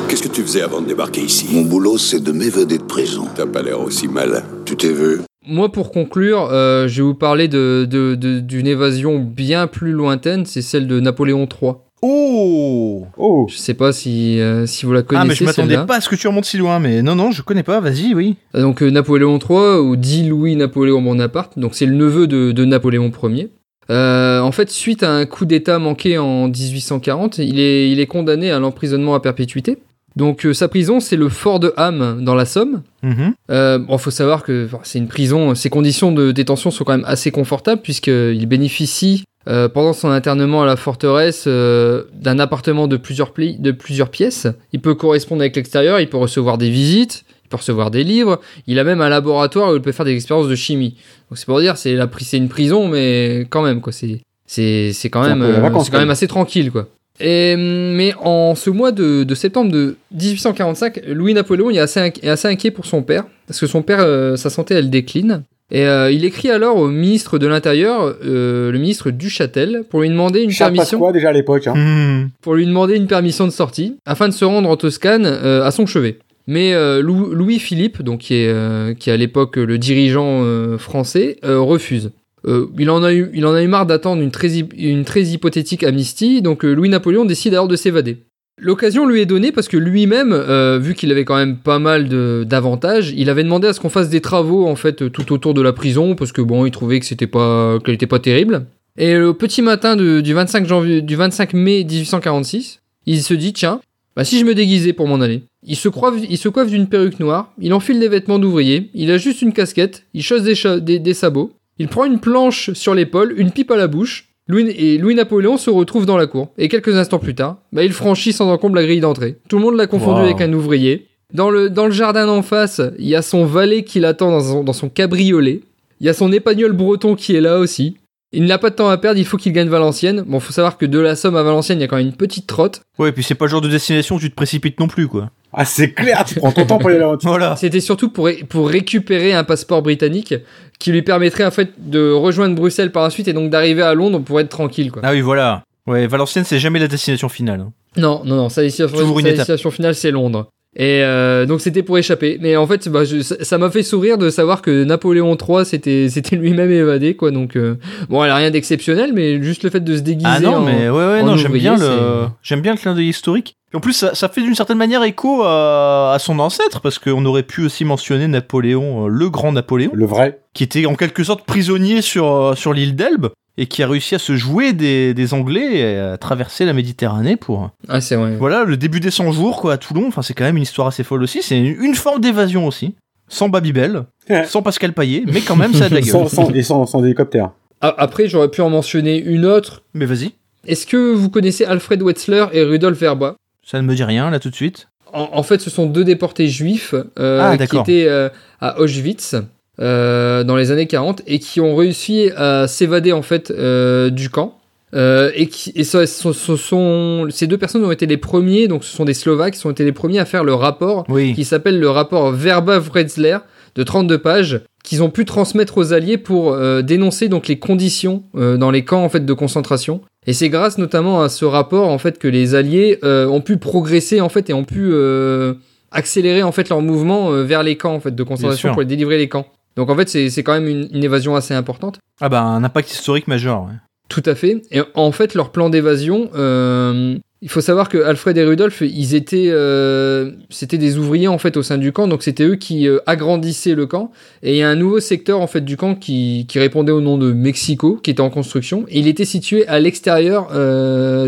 Qu'est-ce que tu faisais avant de débarquer ici Mon boulot, c'est de m'évader de prison. T'as pas l'air aussi mal. Tu t'es vu Moi, pour conclure, euh, je vais vous parler de, de- de- d'une évasion bien plus lointaine, c'est celle de Napoléon III. Oh Oh Je sais pas si, euh, si vous la connaissez. Ah, mais je m'attendais pas à ce que tu remontes si loin, mais non, non, je connais pas, vas-y, oui. Euh, Donc euh, Napoléon III, ou dit Louis-Napoléon Bonaparte, donc c'est le neveu de, de Napoléon Ier. Euh, en fait, suite à un coup d'État manqué en 1840, il est, il est condamné à l'emprisonnement à perpétuité. Donc euh, sa prison, c'est le fort de Ham dans la Somme. Mhm. Euh, bon, faut savoir que enfin, c'est une prison. Ses conditions de détention sont quand même assez confortables puisqu'il bénéficie euh, pendant son internement à la forteresse euh, d'un appartement de plusieurs, pli- de plusieurs pièces. Il peut correspondre avec l'extérieur, il peut recevoir des visites, il peut recevoir des livres. Il a même un laboratoire où il peut faire des expériences de chimie. Donc c'est pour dire, c'est la pri- c'est une prison, mais quand même quoi. C'est c'est c'est quand même euh, vacance, c'est quand même. assez tranquille quoi. Et, mais en ce mois de, de septembre de 1845, Louis-Napoléon il est assez, inqui- est assez inquiet pour son père, parce que son père, euh, sa santé, elle décline. Et euh, il écrit alors au ministre de l'Intérieur, euh, le ministre Duchâtel, pour lui demander une Charles permission, Pasqua déjà à l'époque. Hein. Hmm. pour lui demander une permission de sortie, afin de se rendre en Toscane euh, à son chevet. Mais euh, Lou- Louis-Philippe, donc qui est, euh, qui est à l'époque le dirigeant euh, français, euh, refuse. Euh, il, en a eu, il en a eu marre d'attendre une très, une très hypothétique amnistie, donc euh, Louis-Napoléon décide alors de s'évader. L'occasion lui est donnée parce que lui-même, euh, vu qu'il avait quand même pas mal d'avantages, il avait demandé à ce qu'on fasse des travaux en fait tout autour de la prison parce que bon, il trouvait que c'était pas qu'elle était pas terrible. Et le petit matin du 25 janvier, du 25 mai 1846, il se dit tiens, bah si je me déguisais pour m'en aller. Il se coiffe, il se coiffe d'une perruque noire, il enfile des vêtements d'ouvrier, il a juste une casquette, il chausse des, des- des sabots, il prend une planche sur l'épaule, une pipe à la bouche. Louis, et Louis-Napoléon se retrouve dans la cour. Et quelques instants plus tard, bah, il franchit sans encombre la grille d'entrée. Tout le monde l'a confondu Wow. avec un ouvrier. Dans le, dans le jardin d'en face, il y a son valet qui l'attend dans son, dans son cabriolet. Il y a son épagnol breton qui est là aussi. Il n'a pas de temps à perdre, il faut qu'il gagne Valenciennes. Bon, faut savoir que de la Somme à Valenciennes, il y a quand même une petite trotte. Ouais, et puis c'est pas le genre de destination où tu te précipites non plus, quoi. Ah c'est clair, tu prends ton temps pour y aller à Voilà. C'était surtout pour, ré- pour récupérer un passeport britannique qui lui permettrait en fait de rejoindre Bruxelles par la suite et donc d'arriver à Londres pour être tranquille quoi. Ah oui, voilà. Ouais, Valenciennes, c'est jamais la destination finale. hein. Non, non, non, sa destination, Toujours une sa destination finale c'est Londres. Et euh, donc c'était pour échapper. Mais en fait, bah, je- ça m'a fait sourire de savoir que Napoléon III c'était c'était lui-même évadé quoi. Donc euh, bon, elle a rien d'exceptionnel, mais juste le fait de se déguiser. Ah non, en- mais ouais, ouais, non, j'aime bien le, j'aime bien le clin d'œil historique. Et en plus, ça, ça fait d'une certaine manière écho à, à son ancêtre, parce qu'on aurait pu aussi mentionner Napoléon, euh, le grand Napoléon, Le vrai. qui était en quelque sorte prisonnier sur, euh, sur l'île d'Elbe, et qui a réussi à se jouer des, des Anglais et à traverser la Méditerranée pour, Ah c'est vrai. voilà, le début des 100 jours, quoi, à Toulon. Enfin, c'est quand même une histoire assez folle aussi. C'est une, une forme d'évasion aussi. Sans Babybel, sans Pascal Payet, mais quand même, ça a de la gueule. sans, sans- et sans, sans hélicoptère. Après, j'aurais pu en mentionner une autre. Mais vas-y, Est-ce que vous connaissez Alfred Wetzler et Rudolf Verba? Ça ne me dit rien, là, tout de suite. en, en fait, ce sont deux déportés juifs euh, Ah, qui étaient euh, à Auschwitz euh, dans les années 40 et qui ont réussi à s'évader en fait euh, du camp. Euh, et qui, et ce, ce- ce sont, ces deux personnes ont été les premiers, donc ce sont des Slovaques, qui ont été les premiers à faire le rapport Oui. qui s'appelle le rapport Verba-Wretzler de 32 pages qu'ils ont pu transmettre aux alliés pour euh, dénoncer donc les conditions euh, dans les camps en fait de concentration et c'est grâce notamment à ce rapport en fait que les alliés euh, ont pu progresser en fait et ont pu euh, accélérer en fait leur mouvement vers les camps en fait de concentration pour délivrer les camps donc en fait c'est quand même une, une évasion assez importante Ah bah, un impact historique majeur. ouais. tout à fait. Et en fait, leur plan d'évasion, euh, il faut savoir que Alfred et Rudolf, ils étaient, euh, c'était des ouvriers en fait au sein du camp, donc c'était eux qui euh, agrandissaient le camp. Et il y a un nouveau secteur en fait du camp qui, qui répondait au nom de Mexico, qui était en construction. Et il était situé à l'extérieur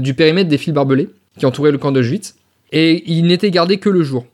du périmètre des fils barbelés qui entouraient le camp d'Auschwitz. Et il n'était gardé que le jour.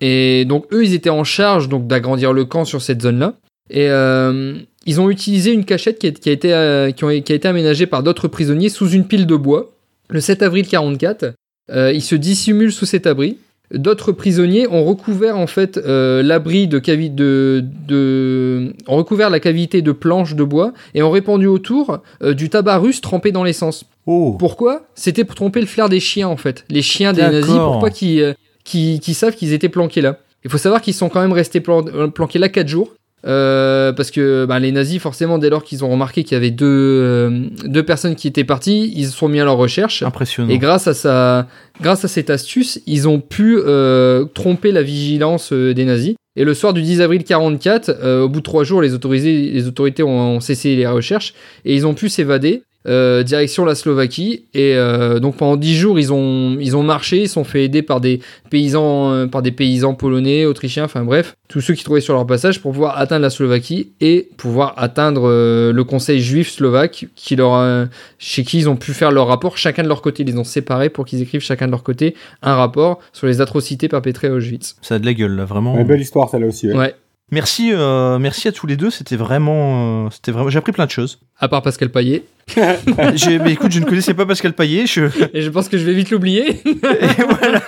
Et donc eux, ils étaient en charge donc d'agrandir le camp sur cette zone-là. Et euh, ils ont utilisé une cachette qui a, qui a été, euh, qui, ont- qui a été aménagée par d'autres prisonniers sous une pile de bois. Le 7 avril 44, euh, ils se dissimulent sous cet abri. D'autres prisonniers ont recouvert en fait euh, l'abri de, cavi de, de ont recouvert la cavité de planches de bois et ont répandu autour euh, du tabac russe trempé dans l'essence. Oh. Pourquoi? C'était pour tromper le flair des chiens en fait, les chiens des nazis D'accord. pour pas qu'ils euh, qu'ils qu'ils savent qu'ils étaient planqués là? Il faut savoir qu'ils sont quand même restés plan- planqués là 4 jours. Euh, parce que bah, les nazis, forcément, dès lors qu'ils ont remarqué qu'il y avait deux, euh, deux personnes qui étaient parties, ils se sont mis à leur recherche. Impressionnant. Et grâce à, sa, grâce à cette astuce, ils ont pu euh, tromper la vigilance des nazis. Et le soir du 10 avril 44, euh, au bout de trois jours, les, les autorités ont, ont cessé les recherches et ils ont pu s'évader. Euh, direction la Slovaquie et euh, donc pendant dix jours ils ont ils ont marché ils sont fait aider par des paysans euh, par des paysans polonais autrichiens enfin bref tous ceux qui trouvaient sur leur passage pour pouvoir atteindre la Slovaquie et pouvoir atteindre euh, le conseil juif slovaque qui leur a- chez qui ils ont pu faire leur rapport chacun de leur côté ils les ont séparés pour qu'ils écrivent chacun de leur côté un rapport sur les atrocités perpétrées à Auschwitz Ça a de la gueule là, vraiment. Ouais, belle histoire, celle-là aussi. ouais. ouais Merci, euh, merci à tous les deux. C'était vraiment, euh, c'était vraiment. J'ai appris plein de choses. à part Pascal mais écoute, je ne connaissais pas Pascal Paillet. Je... et je pense que je vais vite l'oublier Et voilà.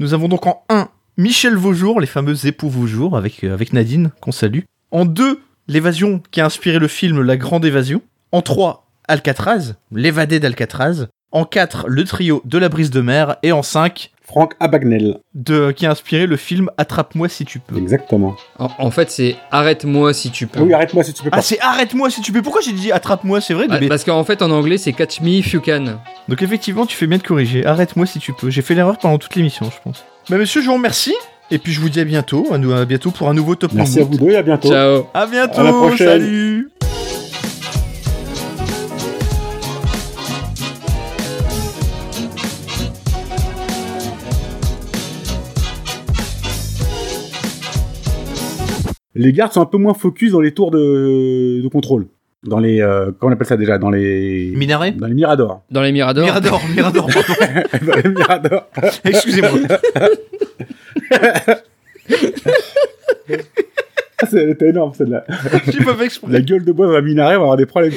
Nous avons donc en 1 Michel Vaujour, les fameux époux Vaujour, avec, euh, avec Nadine, qu'on salue. En 2, l'évasion qui a inspiré le film La Grande Évasion. En 3, Alcatraz, l'évadé d'Alcatraz. En 4, le trio de la brise de mer. Et en 5, Franck Abagnel. de, qui a inspiré le film Attrape-moi si tu peux. Exactement. en, en fait c'est arrête-moi si tu peux Ah oui, arrête-moi si tu peux pas. Ah, c'est Arrête-moi si tu peux. Pourquoi j'ai dit Attrape-moi C'est vrai mais- parce qu'en fait en anglais c'est catch me if you can Donc effectivement, tu fais bien de corriger. Arrête-moi si tu peux. J'ai fait l'erreur pendant toute l'émission, je pense. Bah monsieur, je vous remercie. Et puis je vous dis à bientôt. À, nous, à bientôt pour un nouveau Top Merci à vous deux et à bientôt. ciao À bientôt. À la prochaine. Salut. Les gardes sont un peu moins focus dans les tours de, de contrôle. Dans les. Euh, comment on appelle ça déjà? Dans les. Minaret? Dans les miradors. dans les miradors Mirador, Mirador, pardon. dans les miradors. Excusez-moi. C'est- Elle était énorme celle-là. J'ai pas fait exprès. La gueule de bois dans un minaret, on va avoir des problèmes.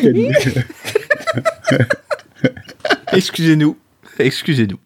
Excusez-nous. Excusez-nous.